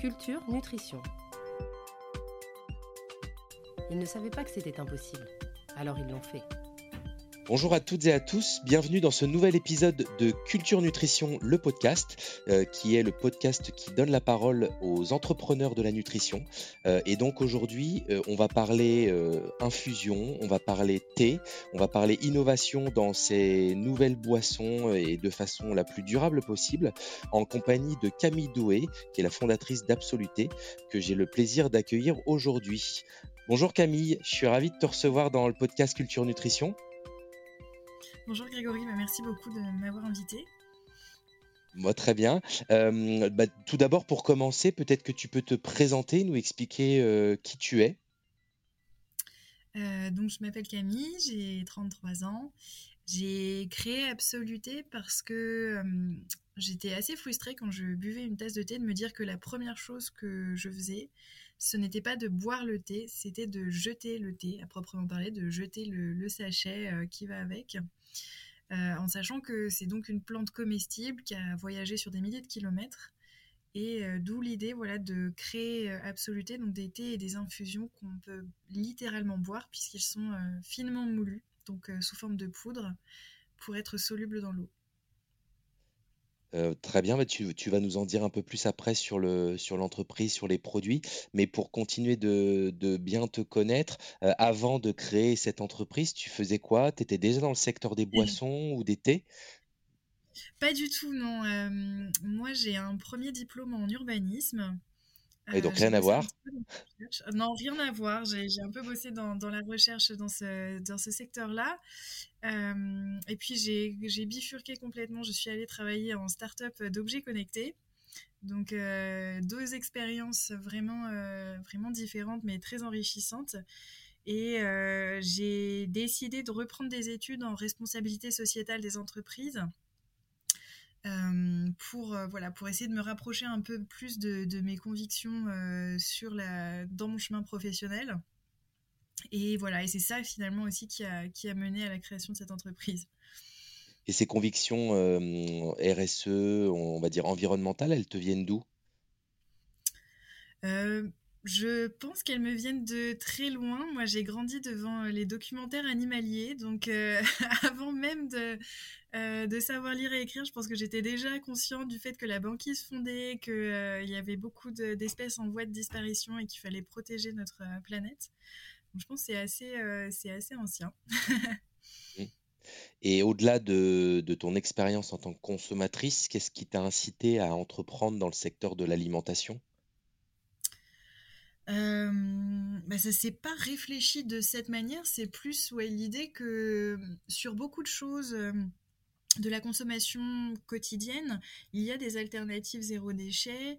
Culture Nutrition. Ils ne savaient pas que c'était impossible, alors ils l'ont fait. Bonjour à toutes et à tous, bienvenue dans ce nouvel épisode de Culture Nutrition, le podcast, euh, qui est le podcast qui donne la parole aux entrepreneurs de la nutrition. Euh, et donc aujourd'hui, euh, on va parler infusion, on va parler thé, on va parler innovation dans ces nouvelles boissons et de façon la plus durable possible, en compagnie de Camille Doué, qui est la fondatrice d'Absoluté, que j'ai le plaisir d'accueillir aujourd'hui. Bonjour Camille, je suis ravi de te recevoir dans le podcast Culture Nutrition. Bonjour Grégory, bah, merci beaucoup de m'avoir invité. Moi, très bien. Euh, bah, tout d'abord, pour commencer, peut-être que tu peux te présenter, nous expliquer euh, qui tu es. Euh, donc, je m'appelle Camille, j'ai 33 ans. J'ai créé Absoluté parce que j'étais assez frustrée quand je buvais une tasse de thé de me dire que la première chose que je faisais, ce n'était pas de boire le thé, c'était de jeter le thé, à proprement parler, de jeter le, sachet qui va avec. Euh, en sachant que c'est donc une plante comestible qui a voyagé sur des milliers de kilomètres. Et euh, d'où l'idée voilà, de créer Absoluté, donc des thés et des infusions qu'on peut littéralement boire puisqu'ils sont finement moulus, donc sous forme de poudre, pour être solubles dans l'eau. Euh, très bien, tu, vas nous en dire un peu plus après sur le, sur l'entreprise, sur les produits. Mais pour continuer de, bien te connaître, euh, avant de créer cette entreprise, tu faisais quoi? Tu étais déjà dans le secteur des boissons ou des thés? Pas du tout, non. Euh, moi, j'ai un premier diplôme en urbanisme. Et donc rien à voir? Non, rien à voir. J'ai un peu bossé dans, la recherche dans ce, dans ce secteur-là. Euh, et puis j'ai bifurqué complètement. Je suis allée travailler en start-up d'objets connectés. Donc euh, deux expériences vraiment, euh, vraiment différentes mais très enrichissantes. Et j'ai décidé de reprendre des études en responsabilité sociétale des entreprises. Pour voilà pour essayer de me rapprocher un peu plus de, de mes convictions sur la dans mon chemin professionnel et voilà, et c'est ça finalement aussi qui a, qui a mené à la création de cette entreprise. Et ces convictions euh, RSE, on va dire environnementales, elles te viennent d'où? Euh, Je pense qu'elles me viennent de très loin. Moi, j'ai grandi devant les documentaires animaliers, donc euh, avant même de, de savoir lire et écrire, je pense que j'étais déjà consciente du fait que la banquise fondait, qu'il y avait beaucoup d'espèces en voie de disparition et qu'il fallait protéger notre planète je pense que c'est assez, euh, ancien. Et au-delà de, de ton expérience en tant que consommatrice, qu'est-ce qui t'a incité à entreprendre dans le secteur de l'alimentation? Euh, bah ça s'est pas réfléchi de cette manière, c'est plus ouais, l'idée que sur beaucoup de choses euh, de la consommation quotidienne, il y a des alternatives zéro déchet,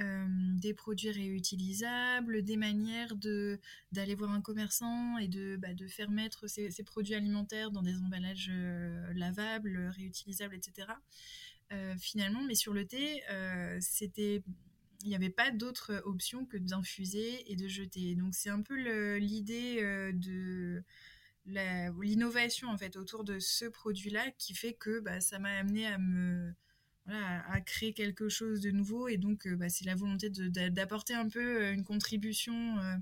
euh, des produits réutilisables, des manières de d'aller voir un commerçant et de, bah, de faire mettre ces, produits alimentaires dans des emballages euh, lavables, réutilisables, etc. Euh, finalement, mais sur le thé, c'était il n'y avait pas d'autre option que d'infuser et de jeter. Donc c'est un peu l'idée de l'innovation en fait autour de ce produit-là qui fait que bah, ça m'a amené à créer quelque chose de nouveau. Et donc, euh, bah, c'est la volonté d'apporter un peu euh, une contribution, euh,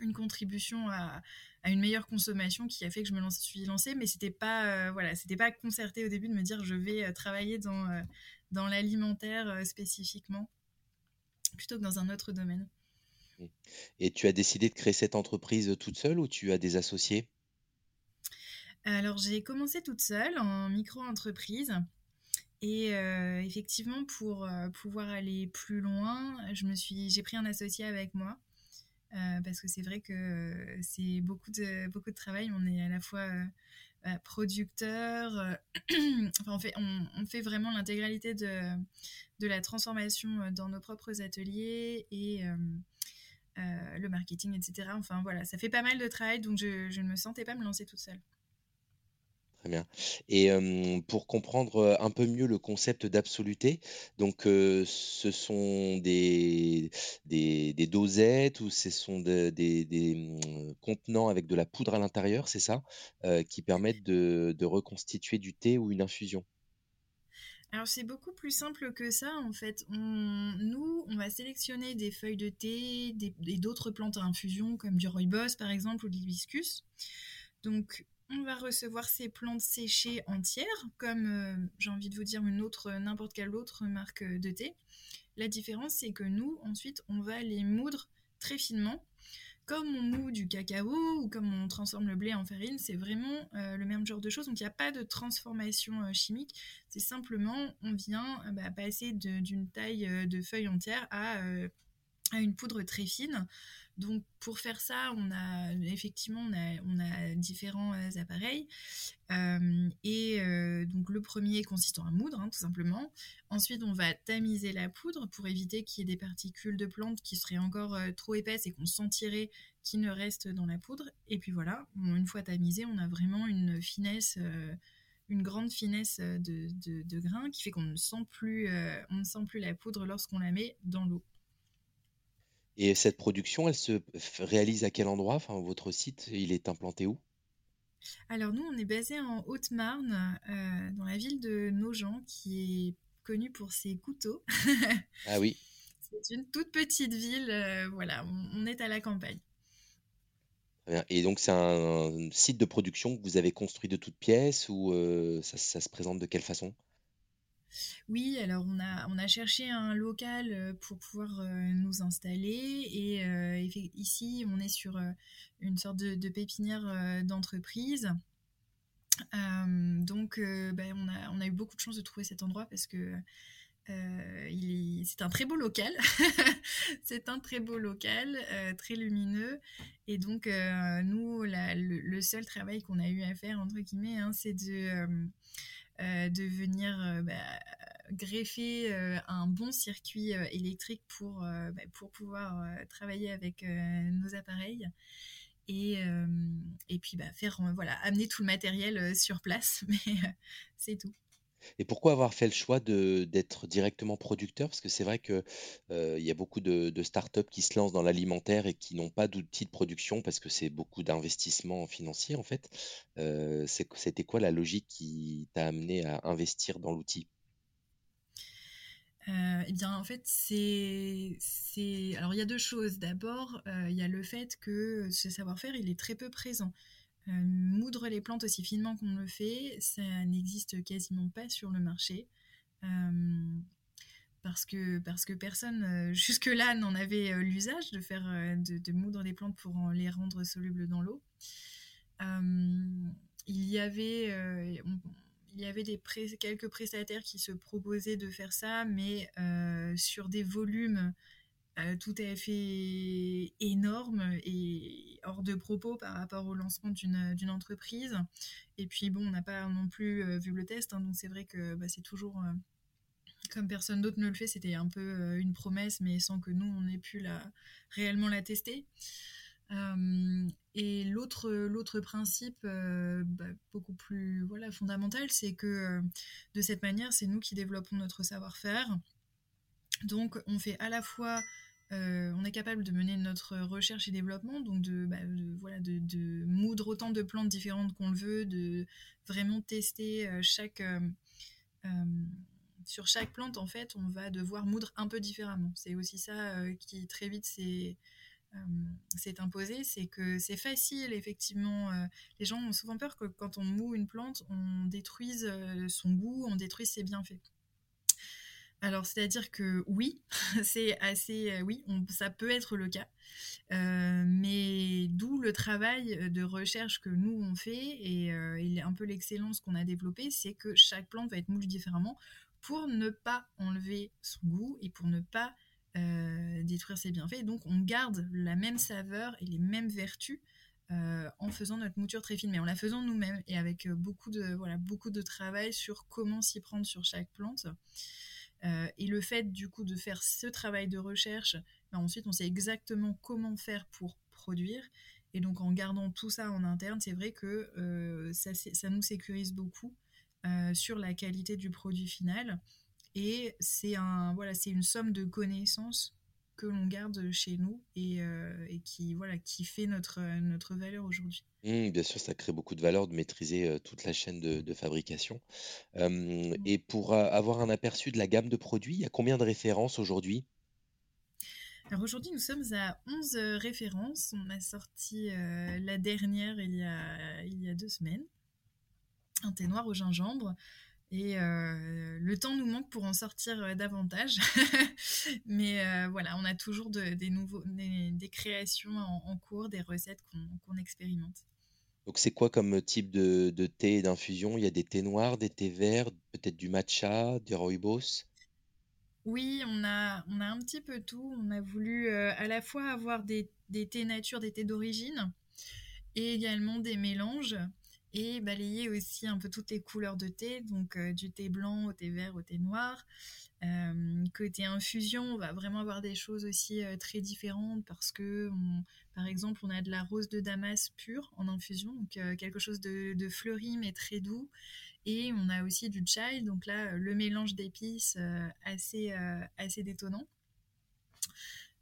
une contribution à, une meilleure consommation qui a fait que je me suis lancée. Mais c'était pas, voilà, c'était pas concerté au début de me dire je vais travailler dans l'alimentaire spécifiquement, plutôt que dans un autre domaine. Et tu as décidé de créer cette entreprise toute seule ou tu as des associés? Alors j'ai commencé toute seule en micro-entreprise et euh, effectivement, pour euh, pouvoir aller plus loin, je me suis, j'ai pris un associé avec moi euh, parce que c'est vrai que c'est beaucoup de beaucoup de travail. On est à la fois producteur, enfin on fait vraiment l'intégralité de la transformation dans nos propres ateliers et le marketing, etc. Enfin voilà, ça fait pas mal de travail, donc je ne me sentais pas me lancer toute seule. Très bien. Et pour comprendre un peu mieux le concept d'absoluté, donc ce sont des, des, dosettes ou ce sont des, des, mmh, contenants avec de la poudre à l'intérieur, c'est ça, qui permettent de, de reconstituer du thé ou une infusion? alors c'est beaucoup plus simple que ça en fait. nous, on va sélectionner des feuilles de thé et d'autres plantes à infusion comme du rooibos par exemple ou de l'hibiscus. Donc on va recevoir ces plantes séchées entières comme euh, j'ai envie de vous dire une autre n'importe quelle autre marque de thé. La différence c'est que nous ensuite on va les moudre très finement comme on moue du cacao ou comme on transforme le blé en farine, c'est vraiment euh, le même genre de choses. Donc il n'y a pas de transformation euh, chimique, c'est simplement on vient bah, passer d'une taille de feuille entière à, une poudre très fine. Donc pour faire ça, on a effectivement on a, différents appareils. et donc le premier consistant à moudre, hein, tout simplement. Ensuite, on va tamiser la poudre pour éviter qu'il y ait des particules de plantes qui seraient encore trop épaisses et qu'on sentirait qui ne restent dans la poudre. Et puis voilà, une fois tamisé, on a vraiment une finesse une grande finesse de, de, grain qui fait qu'on ne sent plus, on ne sent plus la poudre lorsqu'on la met dans l'eau. Et cette production, elle se réalise à quel endroit? Enfin, votre site, il est implanté où? Alors nous, on est basé en Haute-Marne, euh, dans la ville de Nogent, qui est connue pour ses couteaux. ah oui. C'est une toute petite ville, euh, voilà, on, est à la campagne. Et donc c'est un, site de production que vous avez construit de toutes pièces ou euh, ça se présente de quelle façon? Oui, alors on a, on a cherché un local euh, pour pouvoir euh, nous installer et euh, ici on est sur une sorte de, pépinière d'entreprise. donc ben, on, a, on a eu beaucoup de chance de trouver cet endroit parce que c'est un très beau local. c'est un très beau local, très lumineux. Et donc, nous, le, seul travail qu'on a eu à faire, entre guillemets, hein, c'est de, de venir bah, greffer euh, un bon circuit euh, électrique pour, euh, bah, pouvoir travailler avec nos appareils. Et, et puis bah, faire voilà amener tout le matériel sur place mais c'est tout et pourquoi avoir fait le choix d'être directement producteur? Parce que c'est vrai qu'il il y a beaucoup de, de startups qui se lancent dans l'alimentaire et qui n'ont pas d'outils de production parce que c'est beaucoup d'investissement financier en fait. C'était quoi la logique qui t'a amené à investir dans l'outil? Euh, eh bien, en fait, c'est... Alors, il y a deux choses. D'abord, euh, il y a le fait que ce savoir-faire, il est très peu présent. Euh, moudre les plantes aussi finement qu'on le fait, ça n'existe quasiment pas sur le marché. parce que, parce que personne, jusque-là, n'en avait l'usage de faire de, moudre des plantes pour les rendre solubles dans l'eau. il y avait il y avait des quelques prestataires qui se proposaient de faire ça, mais euh, sur des volumes euh, tout à fait énormes et hors de propos par rapport au lancement d'une entreprise. Et puis bon, on n'a pas non plus euh, vu le test, hein, donc c'est vrai que bah, c'est toujours comme personne d'autre ne le fait, c'était un peu une promesse, mais sans que nous, on ait pu la, réellement la tester. Euh, et l'autre, principe, euh, bah, beaucoup plus voilà, fondamental, c'est que euh, de cette manière, c'est nous qui développons notre savoir-faire. Donc, on fait à la fois, on est capable de mener notre recherche et développement, donc de, bah, voilà, de, moudre autant de plantes différentes qu'on le veut, de vraiment tester chaque. sur chaque plante, en fait, on va devoir moudre un peu différemment. C'est aussi ça qui, très vite, euh, imposé, c'est que c'est facile, effectivement. Euh, les gens ont souvent peur que quand on moue une plante, on détruise euh, son goût, on détruise ses bienfaits. Alors, c'est-à-dire que oui, c'est assez, oui, ça peut être le cas, mais d'où le travail de recherche que nous on fait et, et un peu l'excellence qu'on a développée, c'est que chaque plante va être moulue différemment pour ne pas enlever son goût et pour ne pas euh, détruire ses bienfaits. Donc on garde la même saveur et les mêmes vertus euh, en faisant notre mouture très fine, mais en la faisant nous-mêmes et avec euh, beaucoup de, voilà, beaucoup de travail sur comment s'y prendre sur chaque plante. Et le fait du coup de faire ce travail de recherche, ben, ensuite on sait exactement comment faire pour produire. Et donc en gardant tout ça en interne, c'est vrai que ça, ça, nous sécurise beaucoup sur la qualité du produit final. Et c'est un, voilà, c'est une somme de connaissances que l'on garde chez nous et, qui, voilà, qui fait notre, notre valeur aujourd'hui. Mmh, bien sûr, ça crée beaucoup de valeur de maîtriser toute la chaîne de, fabrication. Mmh. et pour avoir un aperçu de la gamme de produits, il y a combien de références aujourd'hui? Alors aujourd'hui, nous sommes à 11 références. On a sorti la dernière il y a, il y a deux semaines, un thé noir au gingembre. Et le temps nous manque pour en sortir davantage. Mais voilà, on a toujours des, nouveaux, des, créations en, cours, des recettes qu'on expérimente. Donc c'est quoi comme type de, thé et d'infusion? Il y a des thés noirs, des thés verts, peut-être du matcha, du rooibos? Oui, on a, on a un petit peu tout. On a voulu à la fois avoir des, des thés nature, des thés d'origine, et également des mélanges et balayer aussi un peu toutes les couleurs de thé, donc euh, du thé blanc au thé vert au thé noir. Euh, côté infusion, on va vraiment avoir des choses aussi euh, très différentes parce que, par exemple, on a de la rose de Damas pure en infusion, donc quelque chose de, fleuri mais très doux. Et on a aussi du chai, donc là, le mélange d'épices assez, assez détonnant.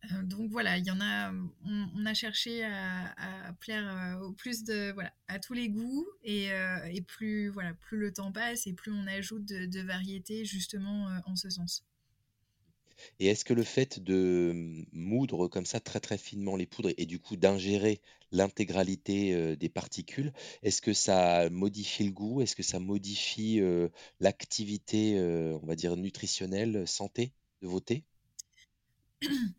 Euh, donc voilà, il y en a, on, a cherché à, plaire euh, au plus de voilà à tous les goûts et, euh, et, plus voilà plus le temps passe et plus on ajoute de, variétés justement en ce sens. Et est-ce que le fait de moudre comme ça très très finement les poudres et du coup d'ingérer l'intégralité des particules, est-ce que ça modifie le goût? Est-ce que ça modifie l'activité, on va dire nutritionnelle, santé de vos thés?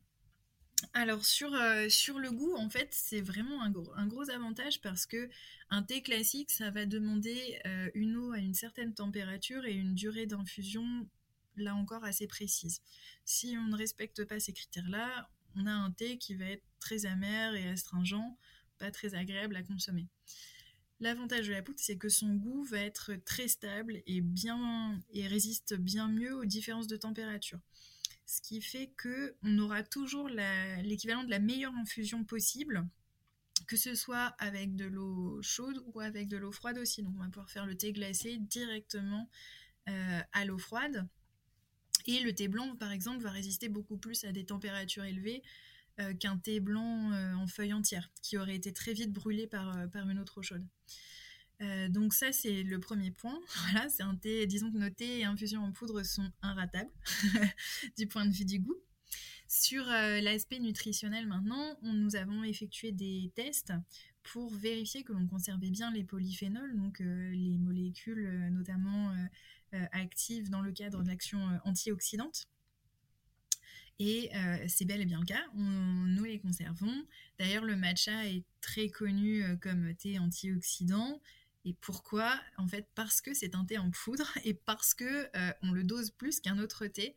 alors sur, euh, sur le goût, en fait, c'est vraiment un gros, un gros avantage parce que un thé classique, ça va demander euh, une eau à une certaine température et une durée d'infusion, là encore, assez précise. Si on ne respecte pas ces critères-là, on a un thé qui va être très amer et astringent, pas très agréable à consommer. L'avantage de la poudre, c'est que son goût va être très stable et, bien, et résiste bien mieux aux différences de température ce qui fait que on aura toujours l'équivalent de la meilleure infusion possible, que ce soit avec de l'eau chaude ou avec de l'eau froide aussi. Donc on va pouvoir faire le thé glacé directement euh, à l'eau froide. Et le thé blanc, par exemple, va résister beaucoup plus à des températures élevées euh, qu'un thé blanc euh, en feuille entière, qui aurait été très vite brûlé par, par une eau trop chaude. Euh, donc ça, c'est le premier point. Voilà, c'est un thé, disons que nos thés et infusions en poudre sont inratables du point de vue du goût. Sur euh, l'aspect nutritionnel maintenant, nous avons effectué des tests pour vérifier que l'on conservait bien les polyphénols, donc euh, les molécules notamment actives dans le cadre de l'action antioxydante. Et c'est bel et bien le cas, nous les conservons. D'ailleurs, le matcha est très connu comme thé antioxydant et pourquoi? En fait, parce que c'est un thé en poudre et parce que euh, on le dose plus qu'un autre thé.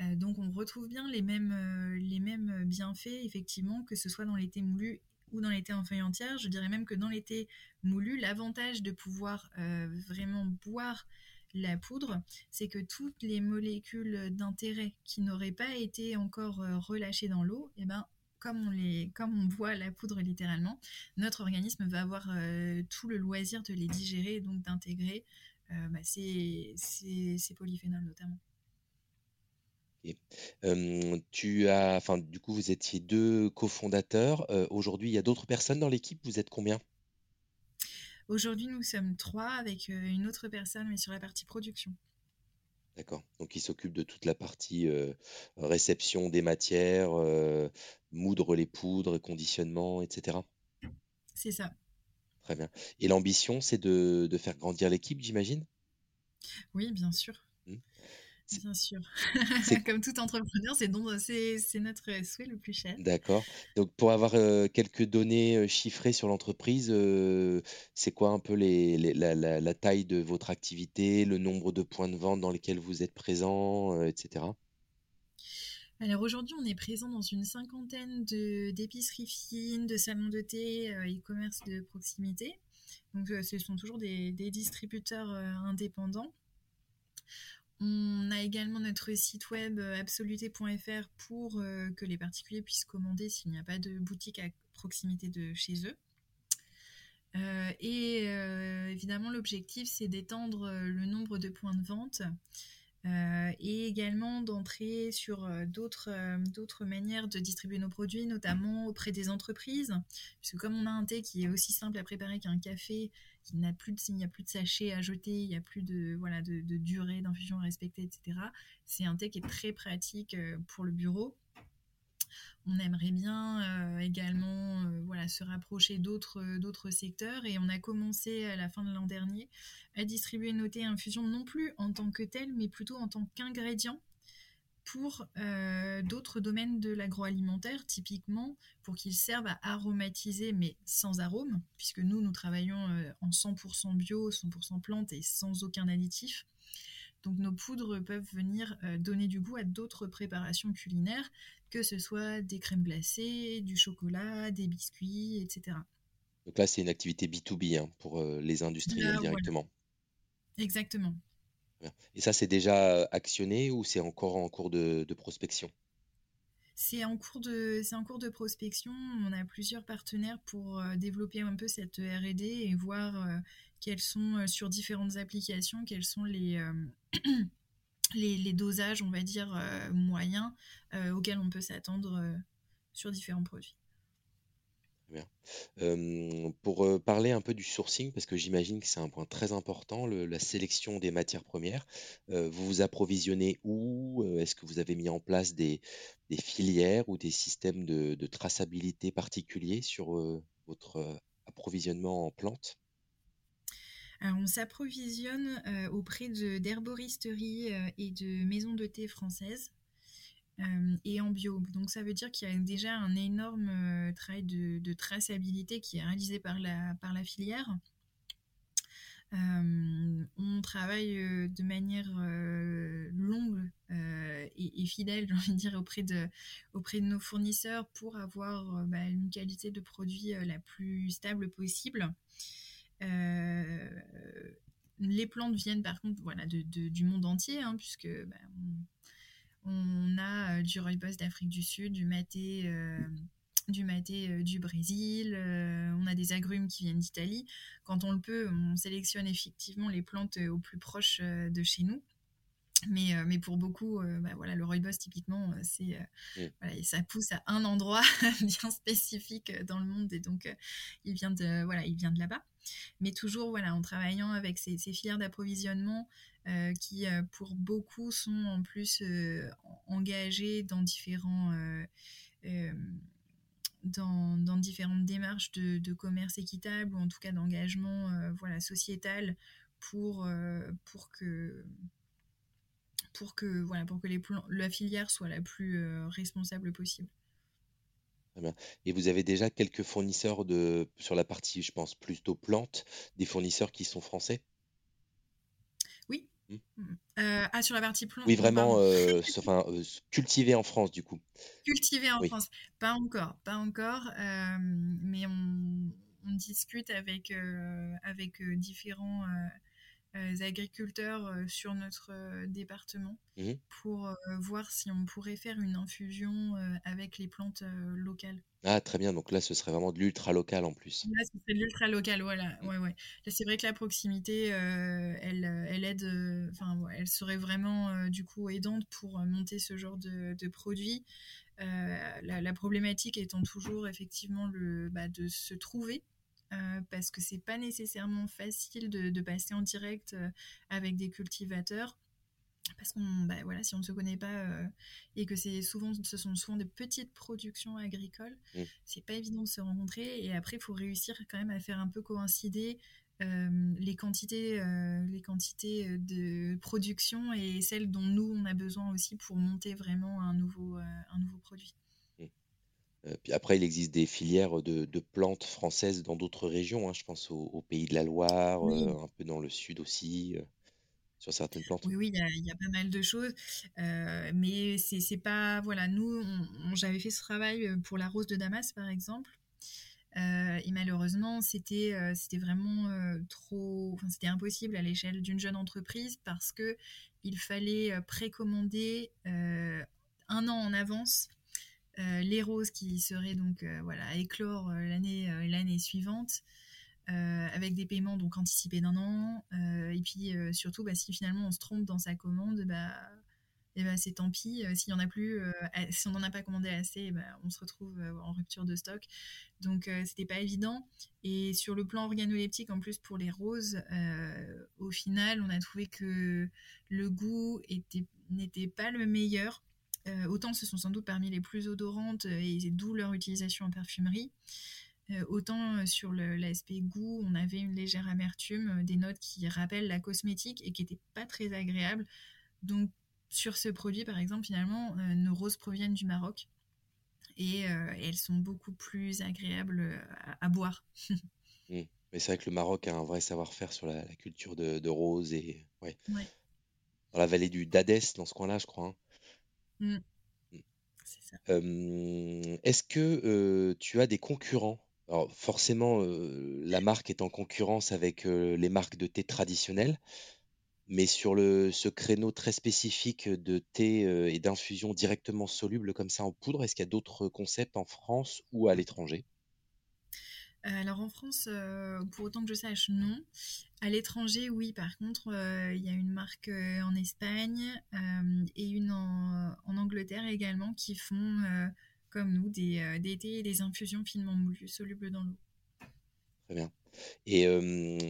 Euh, donc on retrouve bien les mêmes, euh, les mêmes bienfaits, effectivement, que ce soit dans les thés moulus ou dans thés en feuilles entières. Je dirais même que dans les thés moulus, l'avantage de pouvoir vraiment boire la poudre, c'est que toutes les molécules d'intérêt qui n'auraient pas été encore relâchées dans l'eau, eh ben, comme on, les, comme on boit la poudre littéralement, notre organisme va avoir euh, tout le loisir de les digérer, donc d'intégrer euh, bah, ces, polyphénols notamment. tu as, enfin, du coup, vous étiez deux cofondateurs. Euh, aujourd'hui, il y a d'autres personnes dans l'équipe? Vous êtes combien? Aujourd'hui, nous sommes trois avec une autre personne, mais sur la partie production. D'accord. Donc, il s'occupe de toute la partie réception des matières, moudre les poudres, conditionnement, etc. C'est ça. Très bien. Et l'ambition, c'est de, faire grandir l'équipe, j'imagine? Oui, bien sûr. Mmh. Bien sûr. Comme tout entrepreneur, c'est notre souhait le plus cher. D'accord. Donc, pour avoir euh, quelques données chiffrées sur l'entreprise, euh, c'est quoi un peu la, taille de votre activité, le nombre de points de vente dans lesquels vous êtes présent, etc. Alors aujourd'hui, on est présent dans une cinquantaine d'épiceries fines, de salons de thé e-commerce de proximité. Donc, ce sont toujours des distributeurs indépendants. On a également notre site web euh, absoluté.fr pour euh, que les particuliers puissent commander s'il n'y a pas de boutique à proximité de chez eux. Euh, et évidemment, l'objectif, c'est d'étendre le nombre de points de vente et également d'entrer sur d'autres d'autres manières de distribuer nos produits, notamment auprès des entreprises, puisque comme on a un thé qui est aussi simple à préparer qu'un café, il n'y a plus de sachets à jeter, il n'y a plus de voilà de, de durée d'infusion à respecter, etc. C'est un thé qui est très pratique pour le bureau on aimerait bien euh, également euh, voilà, se rapprocher d'autres, d'autres secteurs et on a commencé à la fin de l'an dernier à distribuer nos thés infusion non plus en tant que tel mais plutôt en tant qu'ingrédient pour euh, d'autres domaines de l'agroalimentaire, typiquement pour qu'ils servent à aromatiser mais sans arôme, puisque nous, nous travaillons en 100% bio, 100% plante et sans aucun additif. Donc nos poudres peuvent venir donner du goût à d'autres préparations culinaires, que ce soit des crèmes glacées, du chocolat, des biscuits, etc. Donc là, c'est une activité B2B hein, pour euh, les industriels directement. Exactement. Et ça, c'est déjà euh, actionné ou c'est encore en cours de, prospection? C'est en, cours de, en cours de prospection. On a plusieurs partenaires pour euh, développer un peu cette RD et voir quelles sont, sur différentes applications, quelles sont les, les, dosages, on va dire, euh, moyens euh, auxquels on peut s'attendre euh, sur différents produits. Pour parler un peu du sourcing, parce que j'imagine que c'est un point très important, la sélection des matières premières, vous vous approvisionnez où Est-ce que vous avez mis en place des, filières ou des systèmes de traçabilité particuliers sur votre approvisionnement en plantes? On s'approvisionne euh, auprès d'herboristeries euh, et de maisons de thé françaises euh, et en bio. Donc ça veut dire qu'il y a déjà un énorme travail de, traçabilité qui est réalisé par la, filière. on travaille de manière longue et, fidèle, j'ai envie de dire, auprès de, auprès de nos fournisseurs pour avoir bah, une qualité de produit la plus stable possible. Euh, les plantes viennent par contre voilà, de, du monde entier, hein, puisque bah, on, a euh, du rooibos d'Afrique du Sud, du maté, euh, du, maté du Brésil, on a des agrumes qui viennent d'Italie. Quand on le peut, on sélectionne effectivement les plantes au plus proche de chez nous. Mais, mais pour beaucoup, bah, voilà, le rooibos, typiquement, c'est, voilà, ça pousse à un endroit bien spécifique dans le monde et donc il vient de, voilà, il vient de là-bas. Mais toujours voilà, en travaillant avec ces, filières d'approvisionnement euh, qui, euh, pour beaucoup, sont en plus euh, engagées dans différents... Dans, dans, différentes démarches de, de, commerce équitable ou en tout cas d'engagement voilà, sociétal pour, pour que pour que voilà pour que les la filière soit la plus responsable possible. Et vous avez déjà quelques fournisseurs de, sur la partie, je pense, plutôt plantes, des fournisseurs qui sont français? Oui. Mmh. Mmh. Euh, ah, sur la partie plante Oui, vraiment, euh, enfin, euh, cultivé en France, du coup. Cultivé en France. Pas encore, pas encore, mais on, on, discute avec, avec différents euh, agriculteurs euh, sur notre euh, département mmh pour voir si on pourrait faire une infusion avec les plantes locales. Ah, très bien. Donc là, ce serait vraiment de l'ultra local en plus. Là, ce serait de l'ultra local, voilà. Ouais, ouais. c'est vrai que la proximité, elle, elle aide, enfin, elle serait vraiment du coup aidante pour monter ce genre de, de produit. La, problématique étant toujours effectivement le, bah, de se trouver euh, parce que c'est pas nécessairement facile de, passer en direct euh, avec des cultivateurs. Parce qu'on bah, voilà si on ne se connaît pas euh, et que c'est souvent ce sont souvent des petites productions agricoles mmh. c'est pas évident de se rencontrer. Et après il faut réussir quand même à faire un peu coïncider les quantités les quantités de production et celles dont nous on a besoin aussi pour monter vraiment un nouveau un nouveau produit euh, puis après, il existe des filières de, plantes françaises dans d'autres régions. Hein. je pense au, Pays de la Loire, euh, un peu dans le sud aussi, euh, sur certaines plantes. Oui, oui, il y, a pas mal de choses. mais c'est pas. Voilà, nous, j'avais fait ce travail pour la rose de Damas, par exemple. et malheureusement, c'était c'était vraiment trop. Enfin, c'était impossible à l'échelle d'une jeune entreprise parce que il fallait précommander un an en avance les roses qui seraient donc euh, voilà éclore euh, l'année l'année suivante. avec des paiements donc anticipés d'un an. et puis surtout, bah, si finalement on se trompe dans sa commande, bah, et ben c'est tant pis. S'il y en a plus, si on n'en a pas commandé assez, bah, on se retrouve en rupture de stock. Donc c'était pas évident. Et sur le plan organoleptique, en plus pour les roses, au final, on a trouvé que le goût n'était pas le meilleur. Autant ce sont sans doute parmi les plus odorantes et d'où leur utilisation en parfumerie. autant sur l'aspect goût, on avait une légère amertume, des notes qui rappellent la cosmétique et qui n'étaient pas très agréables. Donc sur ce produit, par exemple, finalement, euh, nos roses proviennent du Maroc et, euh, elles sont beaucoup plus agréables euh, à, boire. Mmh. Mais c'est vrai que le Maroc a un vrai savoir-faire sur la, culture de, roses et ouais. Dans la vallée du Dadès, dans ce coin-là, je crois. Hein. Mmh. Mmh. Est-ce que tu as des concurrents? Alors forcément, la marque est en concurrence avec les marques de thé traditionnelles, mais sur le, ce créneau très spécifique de thé euh, et d'infusion directement soluble comme ça en poudre, est-ce qu'il y a d'autres concepts en France ou à l'étranger? euh, alors en France, euh, pour autant que je sache, non. À l'étranger, oui. Par contre, il y a une marque en Espagne et une en, Angleterre également qui font, comme nous, des, des thés et des infusions finement moulues, solubles dans l'eau. Très bien. Et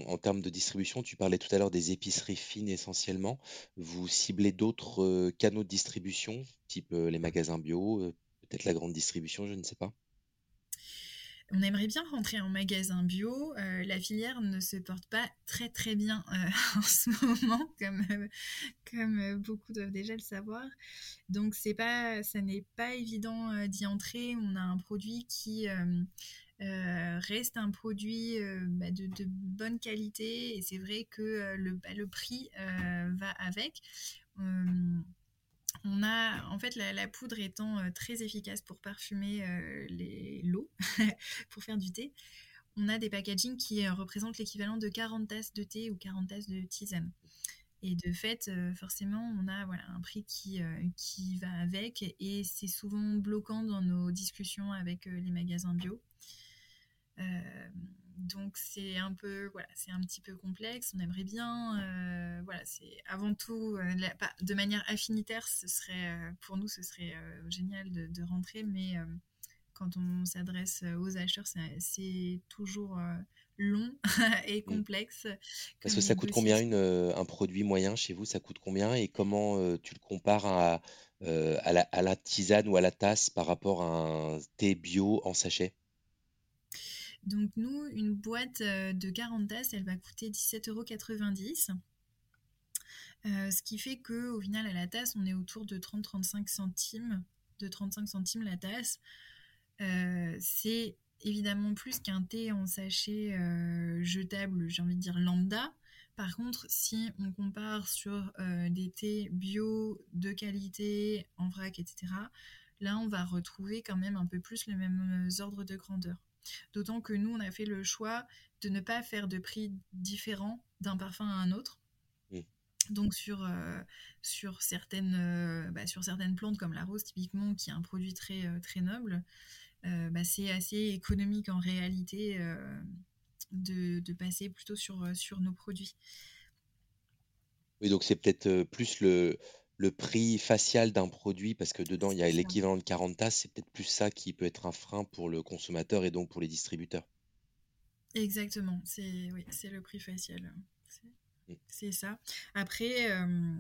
en termes de distribution, tu parlais tout à l'heure des épiceries fines essentiellement. Vous ciblez d'autres canaux de distribution, type les magasins bio, peut-être la grande distribution, je ne sais pas? On aimerait bien rentrer en magasin bio. la filière ne se porte pas très très bien en ce moment, comme, comme beaucoup doivent déjà le savoir. Donc c'est pas, ça n'est pas évident d'y entrer. On a un produit qui euh, reste un produit euh, bah, de, bonne qualité et c'est vrai que euh, bah, le, prix va avec. On a en fait la, poudre étant très efficace pour parfumer les l'eau, pour faire du thé. On a des packagings qui représentent l'équivalent de 40 tasses de thé ou 40 tasses de tisane. Et de fait, forcément, on a un prix qui va avec et c'est souvent bloquant dans nos discussions avec les magasins bio. Euh, donc c'est un peu voilà c'est un petit peu complexe on aimerait bien euh, voilà c'est avant tout euh, de manière affinitaire ce serait pour nous ce serait génial de, rentrer mais quand on s'adresse aux acheteurs c'est toujours long et mmh. complexe parce que ça coûte combien une, un produit moyen chez vous? Ça coûte combien? Et comment tu le compares à, à, la, à la tisane ou à la tasse par rapport à un thé bio en sachet? Donc nous, une boîte euh, de 40 tasses, elle va coûter 17,90 euros. Euh, ce qui fait que au final, à la tasse, on est autour de 30-35 centimes, de 35 centimes la tasse. Euh, c'est évidemment plus qu'un thé en sachet jetable, j'ai envie de dire lambda. Par contre, si on compare sur des thés bio de qualité, en vrac, etc., là, on va retrouver quand même un peu plus les mêmes ordres de grandeur. D'autant que nous, on a fait le choix de ne pas faire de prix différents d'un parfum à un autre. Donc sur, euh, sur, certaines, euh, bah, sur certaines plantes comme la rose typiquement, qui est un produit très, euh, très noble, bah, c'est assez économique en réalité de, de, passer plutôt sur, sur nos produits. Oui, donc c'est peut-être plus le, le prix facial d'un produit, parce que dedans, il y a l'équivalent de 40 tasses, c'est peut-être plus ça qui peut être un frein pour le consommateur et donc pour les distributeurs. Exactement, c'est oui, le prix facial. C'est mm. ça. Après, euh,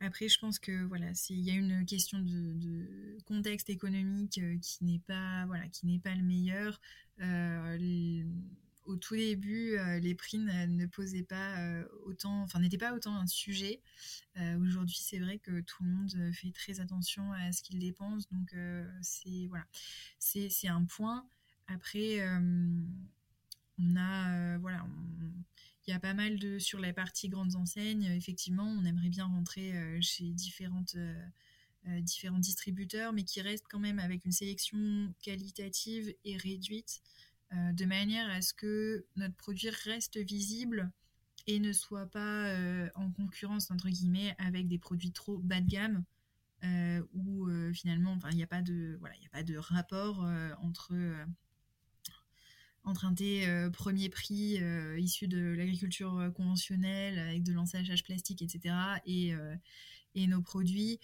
après, je pense que voilà, il y a une question de, contexte économique euh, qui n'est pas voilà, qui n'est pas le meilleur. Euh, au tout début, euh, les prix ne, posaient pas euh, autant, enfin n'étaient pas autant un sujet. Euh, aujourd'hui, c'est vrai que tout le monde fait très attention à ce qu'il dépense, donc c'est voilà, c'est un point. Après, on a voilà, il y a pas mal de sur la partie grandes enseignes. Effectivement, on aimerait bien rentrer chez différentes différents distributeurs, mais qui restent quand même avec une sélection qualitative et réduite. Euh, de manière à ce que notre produit reste visible et ne soit pas euh, en concurrence entre guillemets avec des produits trop bas de gamme euh, où finalement il n'y a pas de voilà il a pas de rapport entre entre un thé premier prix issu de l'agriculture conventionnelle avec de l'ensachage plastique, etc. et, et nos produits.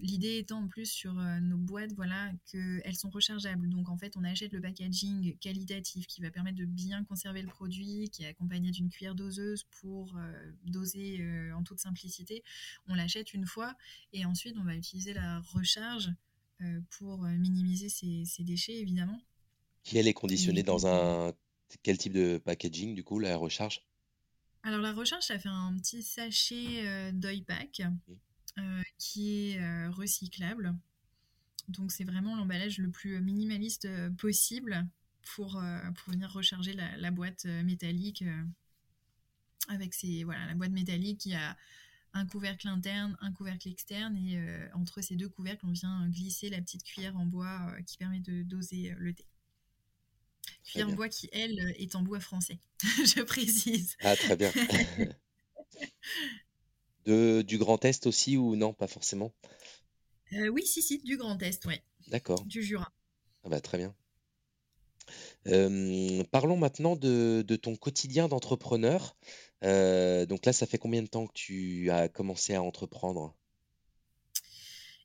L'idée étant en plus sur nos boîtes, voilà, qu'elles sont rechargeables. Donc en fait, on achète le packaging qualitatif qui va permettre de bien conserver le produit, qui est accompagné d'une cuillère doseuse pour doser en toute simplicité. On l'achète une fois et ensuite on va utiliser la recharge pour minimiser ces déchets évidemment. Qui elle est conditionnée dans un quel type de packaging du coup la recharge? Alors la recharge, ça fait un petit sachet euh, pack mmh. Euh, qui est euh, recyclable. Donc c'est vraiment l'emballage le plus minimaliste euh, possible pour, pour venir recharger la, boîte métallique avec ces voilà la boîte métallique qui a un couvercle interne, un couvercle externe et entre ces deux couvercles on vient glisser la petite cuillère en bois qui permet de doser le thé. Cuillère en bois qui, elle, est en bois français, je précise. Ah, très bien. de, du Grand Est aussi ou non, pas forcément? Euh, Oui, si, si, du Grand Est, oui. D'accord. Du Jura. Ah bah, très bien. parlons maintenant de, de, ton quotidien d'entrepreneur. Euh, donc là, ça fait combien de temps que tu as commencé à entreprendre?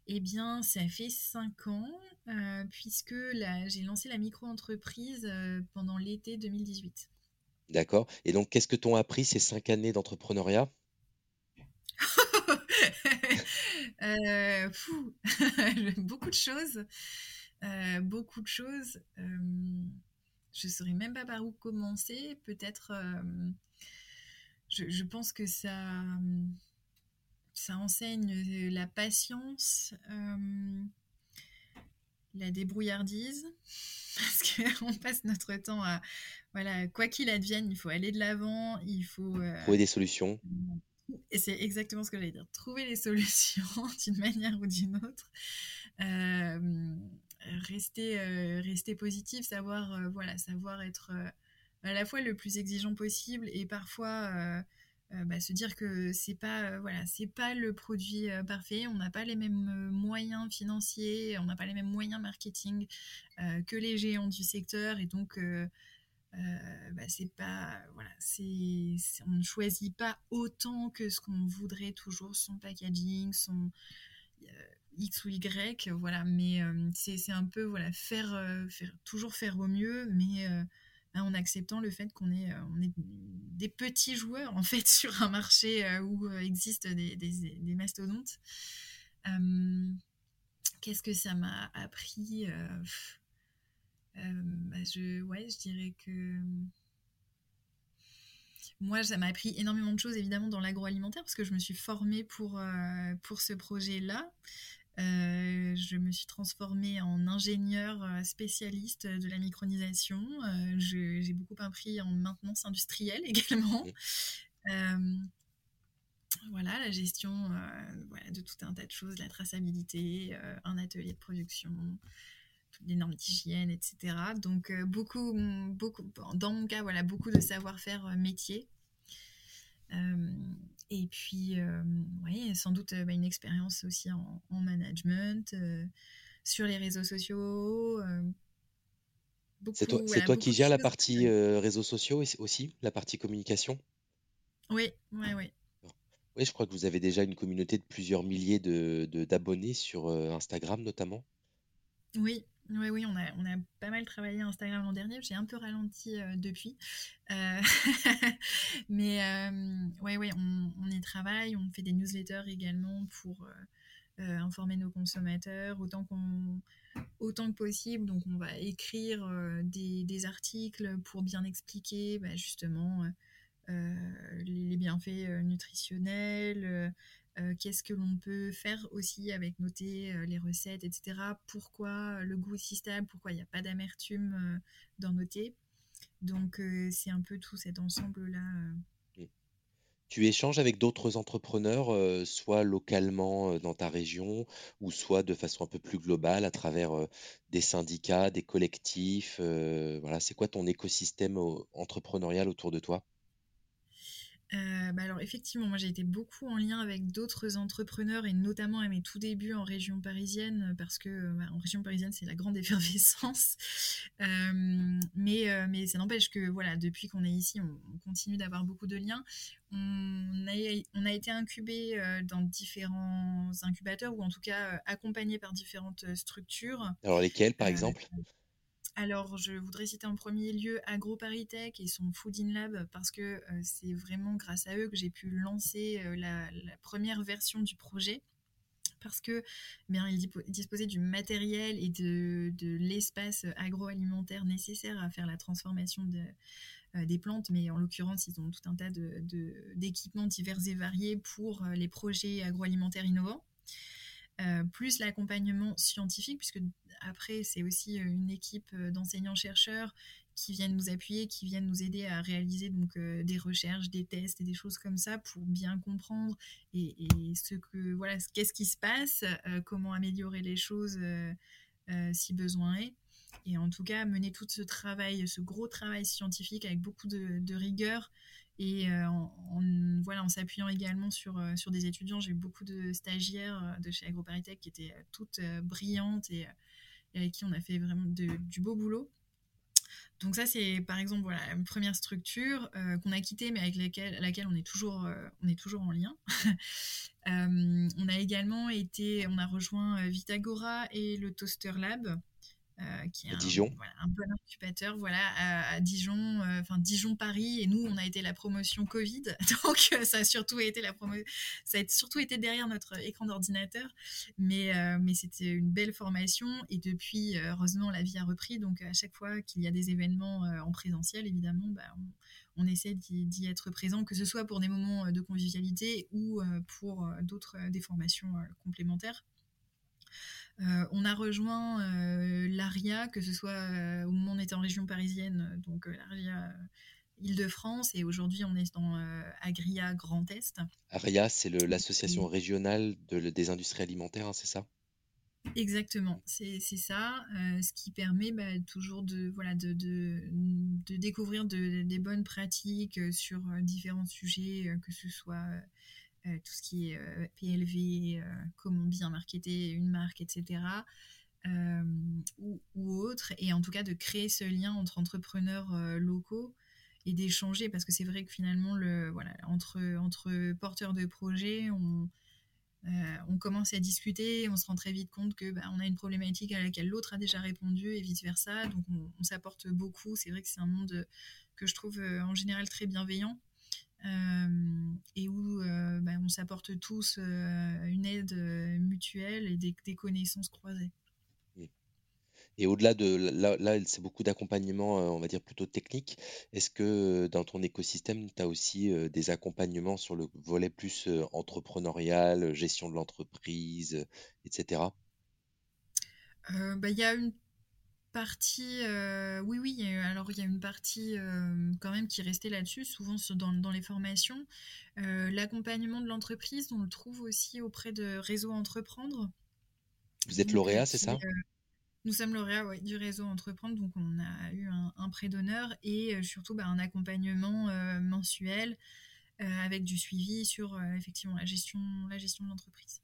Eh bien, ça fait cinq ans. Euh, puisque j'ai lancé la micro-entreprise euh, pendant l'été 2018. D'accord. Et donc, qu'est-ce que t'ont appris ces cinq années d'entrepreneuriat? euh, beaucoup de choses. beaucoup de choses. je ne saurais même pas par où commencer. Peut-être. Je, je, pense que ça, ça enseigne la patience la débrouillardise, parce qu'on passe notre temps à, voilà, quoi qu'il advienne, il faut aller de l'avant, il faut... Euh, trouver des solutions. Et c'est exactement ce que j'allais dire, trouver les solutions d'une manière ou d'une autre. Euh, rester, euh, rester positif, savoir, voilà, savoir être à la fois le plus exigeant possible et parfois euh, bah, se dire que c'est pas euh, voilà c'est pas le produit euh, parfait. On n'a pas les mêmes moyens financiers on n'a pas les mêmes moyens marketing que les géants du secteur. Et donc bah, c'est pas voilà c'est on ne choisit pas autant que ce qu'on voudrait toujours son packaging son X ou Y voilà mais c'est un peu voilà faire, faire toujours faire au mieux mais Hein, en acceptant le fait qu'on est, euh, on est des petits joueurs en fait sur un marché euh, où euh, existent des, mastodontes. Qu'est-ce que ça m'a appris bah, je, ouais, je dirais que moi, ça m'a appris énormément de choses, évidemment, dans l'agroalimentaire, parce que je me suis formée pour, pour ce projet-là. Euh, je me suis transformée en ingénieure euh, spécialiste de la micronisation. Euh, j'ai beaucoup appris en maintenance industrielle également. voilà, la gestion voilà, de tout un tas de choses, la traçabilité, un atelier de production, les normes d'hygiène, etc. Donc beaucoup, beaucoup, dans mon cas, voilà, beaucoup de savoir-faire métier. Et puis, euh, oui, sans doute bah, une expérience aussi en, management, euh, sur les réseaux sociaux. Euh, c'est toi, toi qui gères la partie réseaux sociaux aussi, la partie communication? Oui, oui, oui. Oui, je crois que vous avez déjà une communauté de plusieurs milliers d'abonnés de, d'abonnés sur Instagram notamment? Oui, oui, oui, on a, on a pas mal travaillé Instagram l'an dernier. J'ai un peu ralenti euh, depuis. Euh, mais euh, ouais, on, y travaille. On fait des newsletters également pour informer nos consommateurs autant, que possible. Donc, on va écrire des, des, articles pour bien expliquer bah, justement les bienfaits nutritionnels euh, qu'est-ce que l'on peut faire aussi avec noter euh, les recettes, etc. Pourquoi le goût est stable, pourquoi il n'y a pas d'amertume euh, dans nos thés. Donc c'est un peu tout cet ensemble-là. Tu échanges avec d'autres entrepreneurs, soit localement dans ta région, ou soit de façon un peu plus globale à travers des syndicats, des collectifs. voilà, c'est quoi ton écosystème entrepreneurial autour de toi? Euh, bah alors effectivement, moi j'ai été beaucoup en lien avec d'autres entrepreneurs et notamment à mes tout débuts en région parisienne parce que bah, en région parisienne c'est la grande effervescence. Euh, mais, euh, mais ça n'empêche que voilà, depuis qu'on est ici, on, continue d'avoir beaucoup de liens. On a, on a été incubé dans différents incubateurs ou en tout cas accompagné par différentes structures. Alors lesquelles par exemple? Alors, je voudrais citer en premier lieu AgroParisTech et son Food in Lab parce que euh, c'est vraiment grâce à eux que j'ai pu lancer euh, la, première version du projet. Parce que bien, ils disposaient du matériel et de, l'espace agroalimentaire nécessaire à faire la transformation euh, des plantes, mais en l'occurrence, ils ont tout un tas d'équipements divers et variés pour les projets agroalimentaires innovants. Plus l'accompagnement scientifique, puisque après, c'est aussi une équipe d'enseignants-chercheurs qui viennent nous appuyer, qui viennent nous aider à réaliser donc des recherches, des tests et des choses comme ça pour bien comprendre et, ce que voilà, qu'est-ce qui se passe, comment améliorer les choses si besoin est. Et en tout cas, mener tout ce travail, ce gros travail scientifique avec beaucoup de rigueur et en, voilà, en s'appuyant également sur, sur des étudiants, j'ai eu beaucoup de stagiaires de chez AgroParisTech qui étaient toutes brillantes et, avec qui on a fait vraiment du beau boulot. Donc ça, c'est par exemple voilà, une première structure qu'on a quittée, mais avec laquelle, on, est toujours, on est toujours en lien. on a également été, on a rejoint Vitagora et le Toaster Lab. Euh, qui est un, Dijon. un bon incubateur voilà, à, Dijon, euh, enfin Dijon-Paris. Et nous, on a été la promotion Covid. Donc, euh, ça a surtout été, la promo... ça a surtout été derrière notre écran d'ordinateur. Mais, mais c'était une belle formation. Et depuis, heureusement, la vie a repris. Donc, à chaque fois qu'il y a des événements en présentiel, évidemment, bah, on, on, essaie d'y être présent, que ce soit pour des moments de convivialité ou pour d'autres des formations complémentaires. Euh, on a rejoint euh, l'ARIA, que ce soit euh, au moment où on était en région parisienne, donc l'ARIA Île-de-France, et aujourd'hui on est dans Agria Grand Est. ARIA, c'est l'association régionale des industries alimentaires, hein, c'est ça? Exactement, c'est ça, ce qui permet bah, toujours de, voilà, de, découvrir des bonnes pratiques sur différents sujets, que ce soit euh, tout ce qui est euh, PLV, euh, comment bien marketer une marque, etc. ou, autre, et en tout cas de créer ce lien entre entrepreneurs locaux et d'échanger. Parce que c'est vrai que finalement le voilà entre entre porteurs de projets on commence à discuter on se rend très vite compte que bah, on a une problématique à laquelle l'autre a déjà répondu et vice versa. Donc on, s'apporte beaucoup. C'est vrai que c'est un monde que je trouve en général très bienveillant. Euh, et euh, on s'apporte tous euh, une aide mutuelle et des, connaissances croisées. Et au-delà de là, là c'est beaucoup d'accompagnement, on va dire plutôt technique. Est-ce que dans ton écosystème, tu as aussi des accompagnements sur le volet plus entrepreneurial, gestion de l'entreprise, etc. Bah, il y a une partie, euh, oui, oui, alors il y a une partie euh, quand même qui restait là-dessus, souvent dans, dans les formations. Euh, l'accompagnement de l'entreprise, on le trouve aussi auprès de Réseau Entreprendre. Vous êtes lauréat, c'est ça? Nous sommes lauréats du Réseau Entreprendre, donc on a eu un, prêt d'honneur et surtout bah, un accompagnement mensuel avec du suivi sur effectivement la gestion, la gestion de l'entreprise.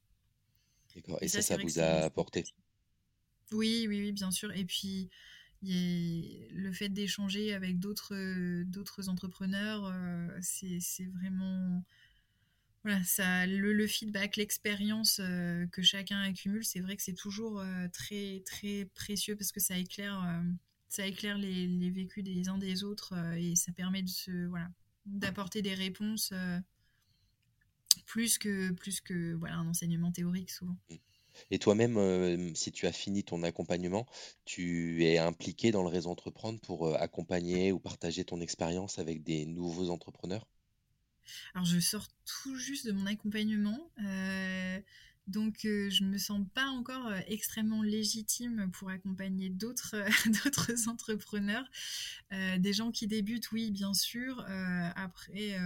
D'accord, et, ça, ça vous a apporté oui, oui, oui, bien sûr. Et puis, le fait d'échanger avec d'autres d'autres entrepreneurs, euh, c'est vraiment voilà, le, feedback, l'expérience euh, que chacun accumule, c'est vrai que c'est toujours euh, très très précieux parce que ça éclaire ça éclaire les, vécus des uns des autres et ça permet de se voilà d'apporter des réponses plus que plus que voilà un enseignement théorique souvent. Et toi-même, euh, si tu as fini ton accompagnement, tu es impliqué dans le réseau entreprendre pour euh, accompagner ou partager ton expérience avec des nouveaux entrepreneurs? Alors, je sors tout juste de mon accompagnement. Euh, donc, je ne me sens pas encore extrêmement légitime pour accompagner d'autres d'autres entrepreneurs. des gens qui débutent, oui, bien sûr. après,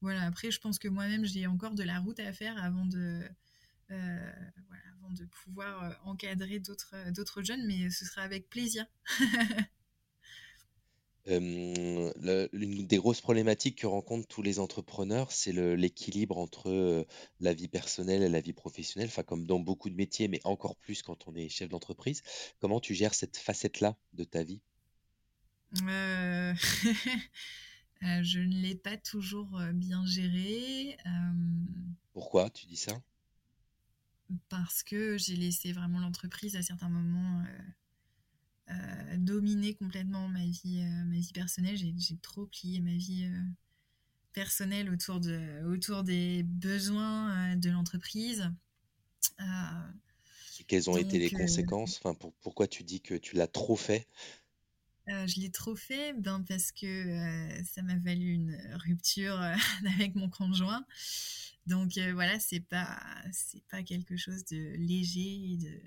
voilà, après, je pense que moi-même, j'ai encore de la route à faire avant de, voilà, de pouvoir euh, encadrer d'autres, euh, d'autres jeunes, mais ce sera avec plaisir. l'une des grosses problématiques que rencontrent tous les entrepreneurs, c'est l'équilibre entre la vie personnelle et la vie professionnelle, enfin comme dans beaucoup de métiers, mais encore plus quand on est chef d'entreprise. Comment tu gères cette facette-là de ta vie? Euh, Je ne l'ai pas toujours bien gérée. Pourquoi? Tu dis ça? Parce que j'ai laissé vraiment l'entreprise à certains moments euh, dominer complètement ma vie, euh, ma vie personnelle. J'ai, trop plié ma vie euh, personnelle autour, de, autour des besoins de l'entreprise. quelles ont été les conséquences? Enfin, pour, Pourquoi tu dis que tu l'as trop fait? Je l'ai trop fait ben parce que ça m'a valu une rupture avec mon conjoint. Donc voilà, c'est pas c'est pas quelque chose de léger de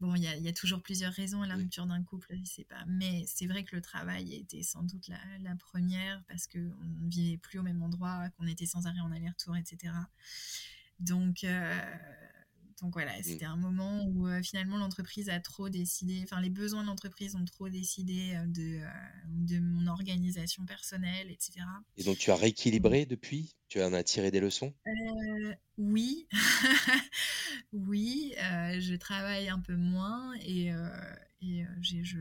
Bon, il y, a toujours plusieurs raisons à la rupture d'un couple, c'est pas. Mais c'est vrai que le travail était sans doute la, première parce qu'on ne vivait plus au même endroit, qu'on était sans arrêt en aller-retour, etc. Donc, euh, donc voilà, mmh. c'était un moment où euh, finalement l'entreprise a trop décidé, enfin les besoins de l'entreprise ont trop décidé euh, de, de mon organisation personnelle, etc. Et donc tu as rééquilibré depuis? Tu en as tiré des leçons? Oui, oui, je travaille un peu moins et, et j'ai, je,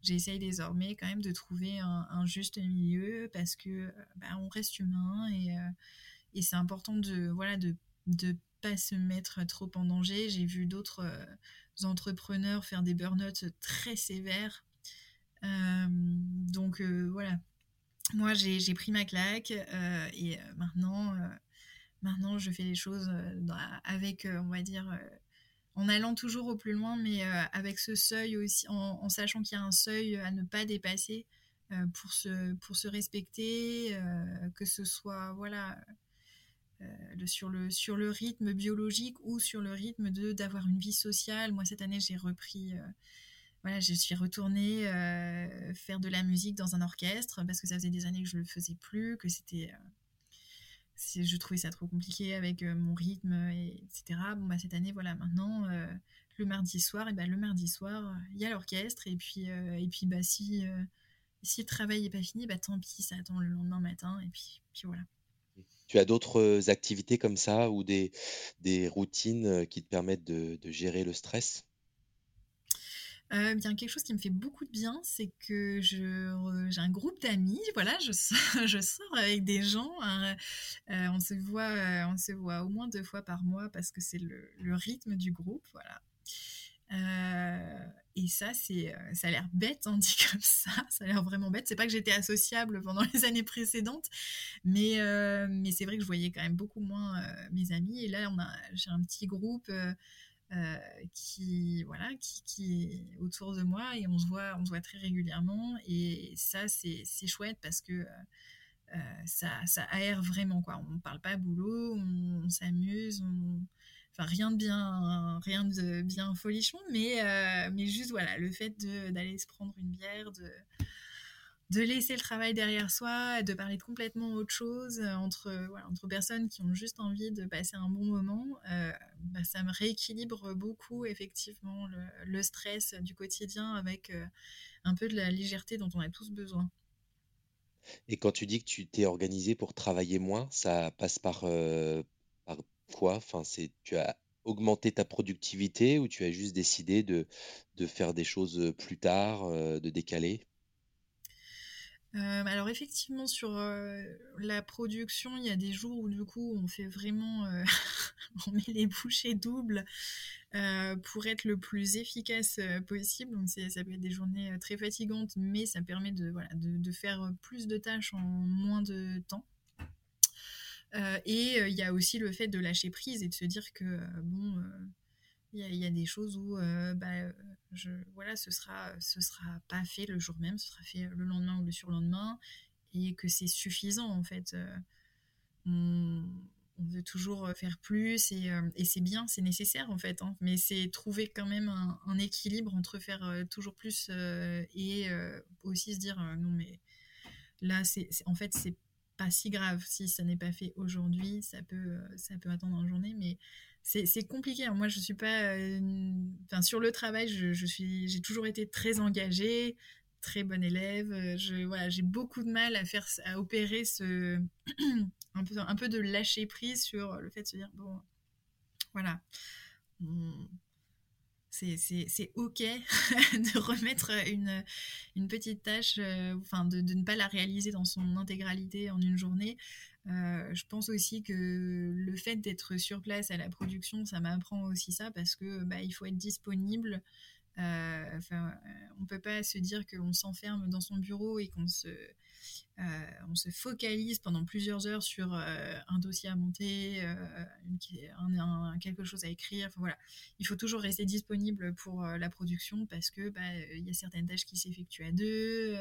j'essaye désormais quand même de trouver un, juste milieu parce que bah, on reste humain et, et c'est important de voilà de, de pas se mettre trop en danger. J'ai vu d'autres entrepreneurs faire des burn-out très sévères. donc voilà, moi j'ai pris ma claque et maintenant Maintenant, je fais les choses euh, avec, euh, on va dire, euh, en allant toujours au plus loin, mais avec ce seuil aussi, en, sachant qu'il y a un seuil à ne pas dépasser pour, se, pour se respecter, que ce soit, voilà, sur, le, sur le rythme biologique ou sur le rythme de d'avoir une vie sociale. Moi, cette année, j'ai repris voilà, je suis retournée faire de la musique dans un orchestre parce que ça faisait des années que je le faisais plus, que c'était je trouvais ça trop compliqué avec euh, mon rythme, et, etc. Bon, bah, cette année, voilà, maintenant, euh, le mardi soir, et bah, le mardi soir, il y a l'orchestre, et puis, euh, et puis bah, si, si le travail n'est pas fini, bah, tant pis, ça attend le lendemain matin, et puis, puis voilà. Tu as d'autres activités comme ça ou des, des routines qui te permettent de gérer le stress? Euh, bien, quelque chose qui me fait beaucoup de bien, c'est que j'ai un groupe d'amis. Voilà, je sors, je sors avec des gens. Hein, euh, on, se voit, euh, on se voit au moins deux fois par mois parce que c'est le, le rythme du groupe. Voilà. Et ça, c'est, ça a l'air bête, on dit comme ça. Ça a l'air vraiment bête. C'est pas que j'étais associable pendant les années précédentes, mais, mais c'est vrai que je voyais quand même beaucoup moins mes amis. Et là, on a, j'ai un petit groupe euh, qui voilà qui, qui, est autour de moi et on se voit on se voit très régulièrement et ça c'est chouette parce que euh, ça, ça aère vraiment quoi on parle pas boulot on, s'amuse on... enfin rien de bien rien de bien folichon mais euh, mais juste voilà le fait d'aller se prendre une bière de de laisser le travail derrière soi, de parler de complètement autre chose euh, entre, entre personnes qui ont juste envie de passer un bon moment, euh, bah, ça me rééquilibre beaucoup effectivement le, stress du quotidien avec un peu de la légèreté dont on a tous besoin. Et quand tu dis que tu t'es organisé pour travailler moins, ça passe par quoi? Enfin, Tu as augmenté ta productivité ou tu as juste décidé de, de faire des choses plus tard, de décaler? Alors effectivement sur la production, il y a des jours où du coup on fait vraiment, on met les bouchées doubles pour être le plus efficace possible. Donc ça peut être des journées très fatigantes, mais ça permet de, voilà, de faire plus de tâches en moins de temps. Et il y a aussi le fait de lâcher prise et de se dire que bon il y, a des choses où euh, bah, voilà, ce sera, ce sera pas fait le jour même, ce sera fait le lendemain ou le surlendemain, et que c'est suffisant en fait. Euh, on, veut toujours faire plus et, euh, et c'est bien, c'est nécessaire en fait, hein. mais c'est trouver quand même un, équilibre entre faire toujours plus et aussi se dire non mais là c'est en fait c'est pas si grave si ça n'est pas fait aujourd'hui, ça peut ça peut attendre une journée, mais c'est compliqué. Hein. Moi, je suis pas. Euh, enfin, sur le travail, je, suis, j'ai toujours été très engagée, très bonne élève. Je, voilà, j'ai beaucoup de mal à faire, à opérer ce, un peu, un peu de lâcher prise sur le fait de se dire bon, voilà, c'est ok de remettre une, une petite tâche, euh, enfin de, de, ne pas la réaliser dans son intégralité en une journée. Euh, je pense aussi que le fait d'être sur place à la production, ça m'apprend aussi ça parce que bah, il faut être disponible. Euh, enfin, on peut pas se dire qu'on s'enferme dans son bureau et qu'on se euh, focalise pendant plusieurs heures sur euh, un dossier à monter, euh, quelque chose à écrire. voilà, il faut toujours rester disponible pour la production parce que bah, il y a certaines tâches qui s'effectuent à deux.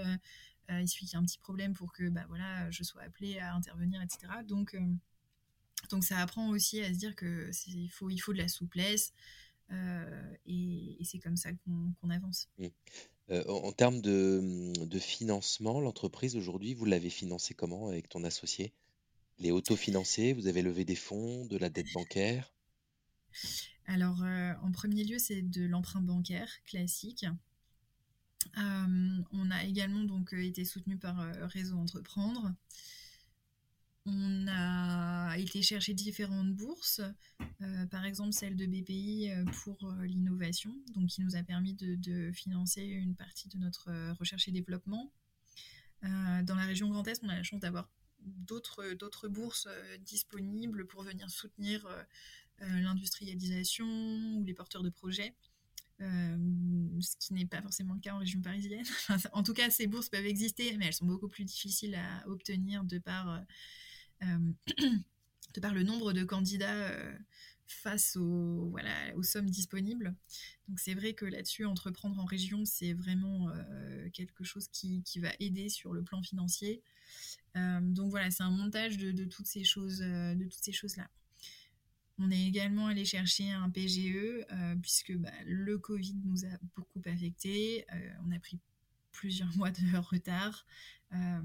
il suffit qu'il y ait un petit problème pour que bah, voilà, je sois appelée à intervenir, etc. Donc, donc ça apprend aussi à se dire que il faut, il faut de la souplesse. Et, c'est comme ça qu'on avance. Mmh. Euh, en termes de, financement, l'entreprise aujourd'hui, vous l'avez financée comment avec ton associé? Les autofinancés, vous avez levé des fonds, de la dette bancaire? Alors, euh, en premier lieu, c'est de l'emprunt bancaire classique. on a également donc euh, été soutenu par Réseau Entreprendre. On a été chercher différentes bourses, euh, par exemple celle de BPI euh, pour euh, l'innovation, qui nous a permis de, financer une partie de notre recherche et développement. dans la région Grand Est, on a la chance d'avoir d'autres bourses disponibles pour venir soutenir l'industrialisation ou les porteurs de projets. ce qui n'est pas forcément le cas en région parisienne. en tout cas, ces bourses peuvent exister, mais elles sont beaucoup plus difficiles à obtenir de par de par le nombre de candidats euh, face aux, voilà, aux sommes disponibles. Donc c'est vrai que là-dessus, entreprendre en région, c'est vraiment euh, quelque chose qui, qui, va aider sur le plan financier. donc voilà, c'est un montage de, de, toutes ces choses-là. On est également allé chercher un PGE puisque bah, le Covid nous a beaucoup affecté. on a pris plusieurs mois de retard. Euh,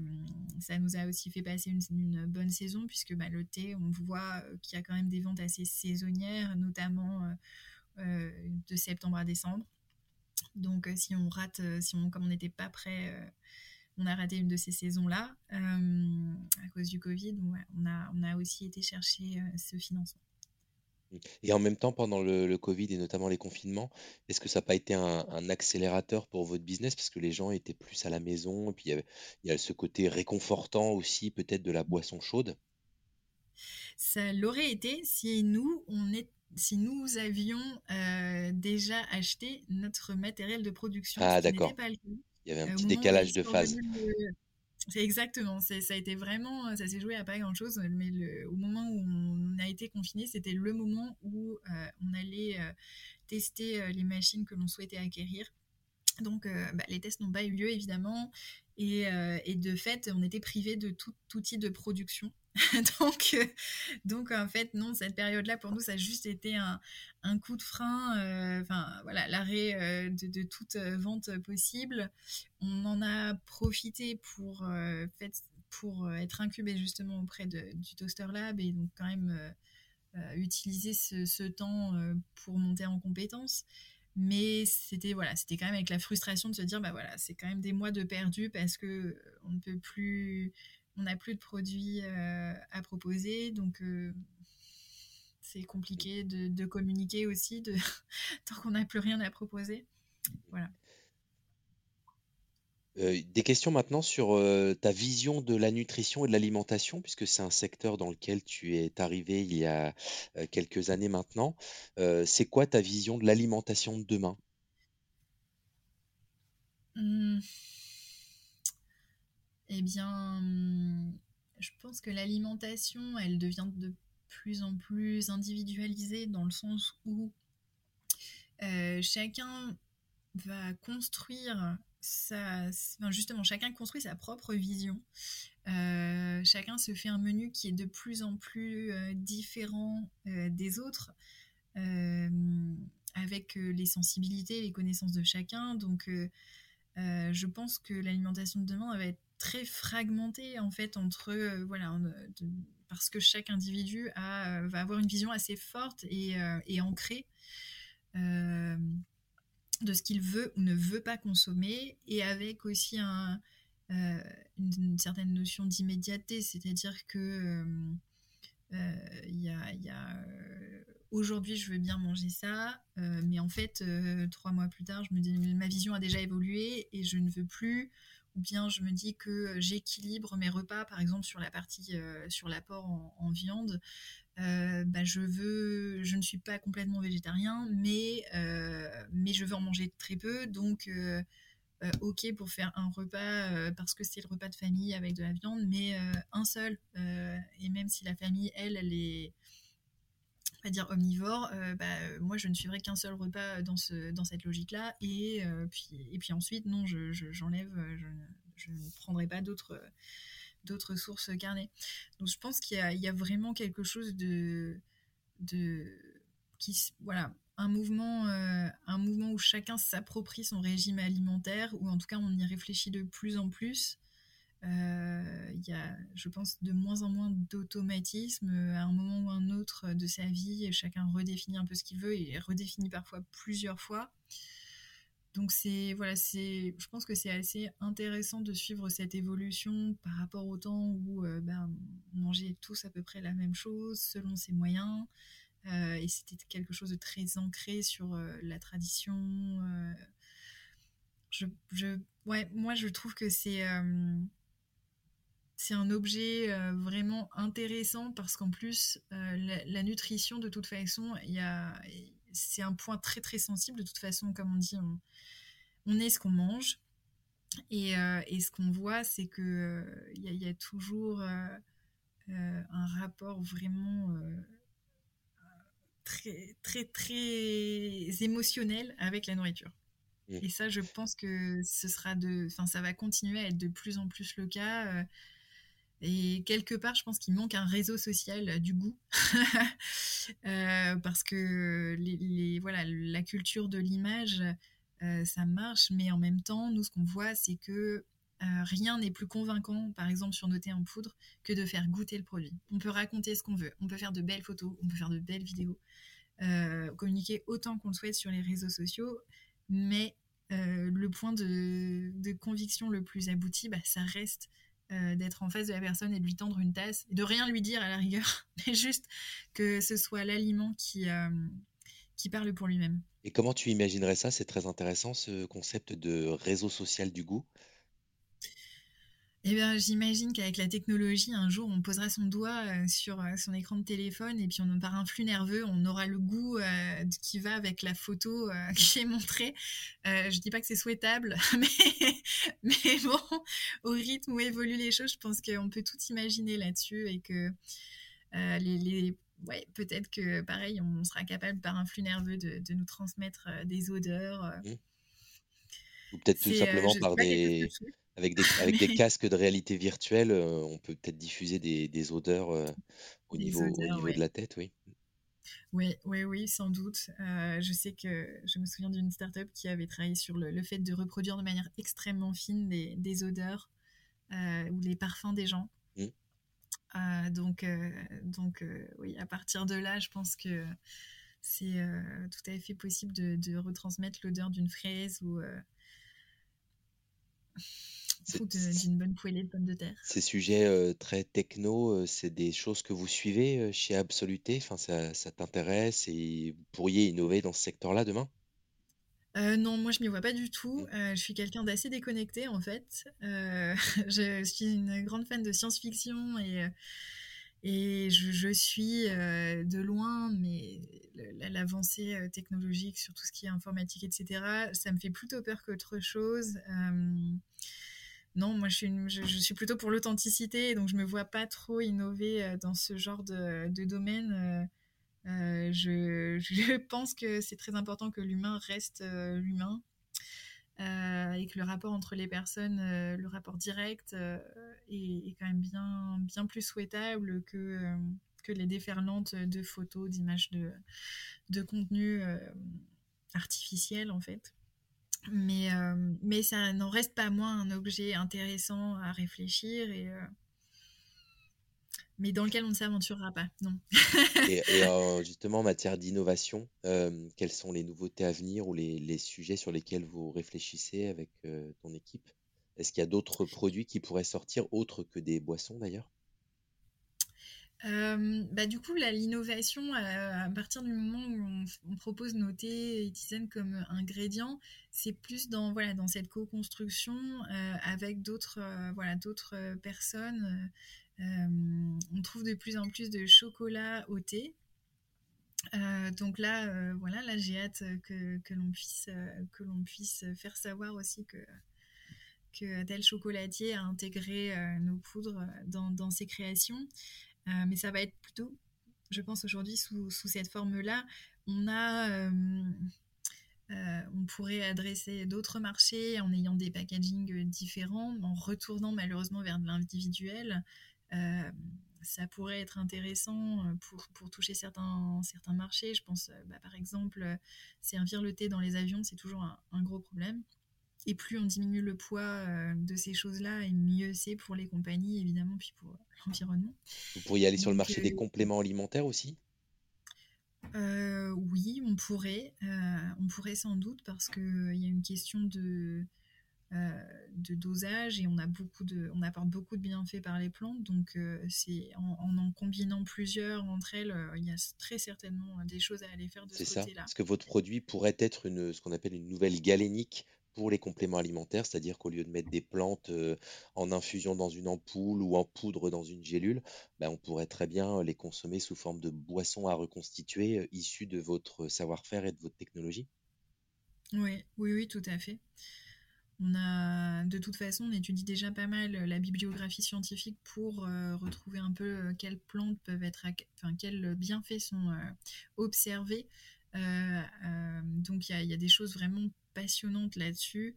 ça nous a aussi fait passer une, bonne saison puisque bah, le thé, on voit euh, qu'il y a quand même des ventes assez saisonnières, notamment euh, de septembre à décembre. Donc si on rate, si on, comme on n'était pas prêt, on a raté une de ces saisons-là à cause du Covid. on, a, on a aussi été chercher ce financement. Et en même temps, pendant le, Covid et notamment les confinements, est-ce que ça n'a pas été un, accélérateur pour votre business? Parce que les gens étaient plus à la maison et puis il y, a ce côté réconfortant aussi peut-être de la boisson chaude? Ça l'aurait été si nous, on est, si nous avions euh, déjà acheté notre matériel de production, Ah, d'accord. Il y avait un euh, petit décalage de phase. C'est exactement. Ça a été vraiment, ça s'est joué à pas grand chose, mais le, au moment où on a été confiné, c'était le moment où euh, on allait euh, tester euh, les machines que l'on souhaitait acquérir. Donc, bah, les tests n'ont pas eu lieu évidemment, et, et, de fait, on était privé de tout outil de production. donc, euh, donc, en fait, non, cette période-là, pour nous, ça a juste été un, coup de frein, euh, enfin, voilà, l'arrêt euh, de, toute vente possible. On en a profité pour, fait, pour être incubé justement auprès du Toaster Lab et donc quand même utiliser ce temps pour monter en compétences mais c'était voilà c'était quand même avec la frustration de se dire bah voilà c'est quand même des mois de perdu parce que on ne peut plus on n'a plus de produits euh, à proposer, donc euh, c'est compliqué de, communiquer aussi de, tant qu'on n'a plus rien à proposer. Voilà. Euh, des questions maintenant sur ta vision de la nutrition et de l'alimentation, puisque c'est un secteur dans lequel tu es arrivé il y a quelques années maintenant. c'est quoi ta vision de l'alimentation de demain? Mmh. Eh bien, je pense que l'alimentation, elle devient de plus en plus individualisée dans le sens où euh, chacun va construire justement, chacun construit sa propre vision. Euh, chacun se fait un menu qui est de plus en plus euh, différent des autres, avec les sensibilités, les connaissances de chacun. Donc, je pense que l'alimentation de demain va être très fragmenté en fait entre euh, voilà parce que chaque individu euh, va avoir une vision assez forte et, euh, ancrée de ce qu'il veut ou ne veut pas consommer, et avec aussi un, une, certaine notion d'immédiateté, c'est-à-dire que il y a, y a aujourd'hui je veux bien manger ça, euh, mais en fait, euh, trois mois plus tard, je me dis ma vision a déjà évolué et je ne veux plus. Ou bien je me dis que j'équilibre mes repas, par exemple sur la partie euh, sur l'apport en, viande. Bah, je ne suis pas complètement végétarien, mais mais je veux en manger très peu, donc ok pour faire un repas parce que c'est le repas de famille avec de la viande, mais un seul. et même si la famille, elle, elle est à dire omnivore, euh, bah, moi je ne suivrai qu'un seul repas dans, ce, dans cette logique-là. Et, euh, puis, ensuite, non, j'enlève, je, j'enlève, je, ne prendrai pas d'autres, d'autres sources carnées. Donc je pense qu'il y a, vraiment quelque chose de. qui, voilà, un mouvement, euh, un mouvement où chacun s'approprie son régime alimentaire, ou en tout cas on y réfléchit de plus en plus. Euh, il y a, je pense, de moins en moins d'automatisme à un moment ou un autre de sa vie. Chacun redéfinit un peu ce qu'il veut et redéfinit parfois plusieurs fois. Donc c'est voilà, c'est, je pense que c'est assez intéressant de suivre cette évolution par rapport au temps où euh, ben, on mangeait tous à peu près la même chose selon ses moyens. Euh, et c'était quelque chose de très ancré sur la tradition. je, je, ouais, moi je trouve que c'est c'est un objet euh, vraiment intéressant parce qu'en plus, euh, la, nutrition, de toute façon, c'est un point très très sensible. De toute façon, comme on dit, on, est ce qu'on mange. Et, euh, ce qu'on voit, c'est qu'il il y, a toujours un rapport vraiment très très très émotionnel avec la nourriture. Mmh. Et ça, je pense que ce sera de, enfin, ça va continuer à être de plus en plus le cas. Et quelque part, je pense qu'il manque un réseau social euh, du goût. Euh, parce que voilà, la culture de l'image, euh, ça marche, mais en même temps, nous, ce qu'on voit, c'est que rien n'est plus convaincant, par exemple, sur nos thés en poudre, que de faire goûter le produit. On peut raconter ce qu'on veut, on peut faire de belles photos, on peut faire de belles vidéos, communiquer autant qu'on le souhaite sur les réseaux sociaux, mais le point de, conviction le plus abouti, bah, ça reste euh, d'être en face de la personne et de lui tendre une tasse, et de rien lui dire à la rigueur, mais juste que ce soit l'aliment qui, euh, qui parle pour lui-même. Et comment tu imaginerais ça? C'est très intéressant ce concept de réseau social du goût. Eh bien, j'imagine qu'avec la technologie, un jour, on posera son doigt euh, sur euh, son écran de téléphone et puis on, par un flux nerveux, on aura le goût euh, qui va avec la photo qui est montrée. je dis pas que c'est souhaitable, mais, mais bon, au rythme où évoluent les choses, je pense qu'on peut tout imaginer là-dessus et que les, ouais, peut-être que pareil, on sera capable par un flux nerveux de, nous transmettre des odeurs. Mmh. Ou peut-être tout simplement par des, avec des, avec des casques de réalité virtuelle, euh, on peut peut-être diffuser des, des odeurs euh, au niveau, au niveau de la tête, oui. Oui, oui, oui, sans doute. Euh, je sais que je me souviens d'une startup qui avait travaillé sur le, le, fait de reproduire de manière extrêmement fine des, des odeurs ou les parfums des gens. Mmh. donc, donc oui, à partir de là, je pense que c'est tout à fait possible de, de retransmettre l'odeur d'une fraise ou d'une bonne poêlée de pommes de terre. Ces sujets euh, très techno, euh, c'est des choses que vous suivez euh, chez Absoluté? Enfin, ça, ça t'intéresse et vous pourriez innover dans ce secteur-là demain? Non, moi je m'y vois pas du tout. Mmh. je suis quelqu'un d'assez déconnecté en fait. je suis une grande fan de science-fiction et, et je, suis de loin, mais l'avancée technologique sur tout ce qui est informatique, etc., ça me fait plutôt peur qu'autre chose non, moi je suis, plutôt pour l'authenticité, donc je me vois pas trop innover euh, dans ce genre de, domaine. Euh, euh, je, pense que c'est très important que l'humain reste l'humain et que le rapport entre les personnes, le rapport direct, est, quand même bien, bien plus souhaitable que, que les déferlantes de photos, d'images, de, de contenu artificiel en fait. Mais, euh, mais ça n'en reste pas moins un objet intéressant à réfléchir. Et, euh, mais dans lequel on ne s'aventurera pas, non. et, justement, en matière d'innovation, quelles sont les nouveautés à venir ou les, sujets sur lesquels vous réfléchissez avec ton équipe? Est-ce qu'il y a d'autres produits qui pourraient sortir autres que des boissons d'ailleurs? Bah, du coup, l'innovation, à partir du moment où on, propose nos thés et tisanes comme ingrédients, c'est plus dans, voilà, dans cette co-construction avec d'autres voilà, personnes euh, on trouve de plus en plus de chocolat au thé. Euh, donc là, euh, voilà, là j'ai hâte que, l'on puisse, que l'on puisse faire savoir aussi que, que tel chocolatier a intégré nos poudres dans, ses créations. Mais ça va être plutôt, je pense aujourd'hui, sous, cette forme-là. On a... on pourrait adresser d'autres marchés en ayant des packagings différents, en retournant malheureusement vers de l'individuel. Euh, ça pourrait être intéressant euh, pour, toucher certains, marchés. Je pense, euh, bah, par exemple, servir le thé dans les avions, c'est toujours un, gros problème. Et plus on diminue le poids de ces choses-là, et mieux c'est pour les compagnies, évidemment, puis pour l'environnement. Vous pourriez aller sur le marché des compléments alimentaires aussi? Oui, on pourrait. on pourrait sans doute, parce qu'il y a une question de euh, de dosage et on a beaucoup de, on apporte beaucoup de bienfaits par les plantes. Donc euh, c'est en, en, combinant plusieurs entre elles, euh, il y a très certainement des choses à aller faire de ce côté-là. Est-ce que votre produit pourrait être une, ce qu'on appelle une nouvelle galénique pour les compléments alimentaires, c'est-à-dire qu'au lieu de mettre des plantes en infusion dans une ampoule ou en poudre dans une gélule, ben on pourrait très bien les consommer sous forme de boissons à reconstituer issues de votre savoir-faire et de votre technologie. Oui, oui, oui, tout à fait. On a, de toute façon, on étudie déjà pas mal la bibliographie scientifique pour euh, retrouver un peu euh, quelles plantes peuvent être, enfin, quels bienfaits sont euh, observés. donc il y, a des choses vraiment passionnantes là-dessus.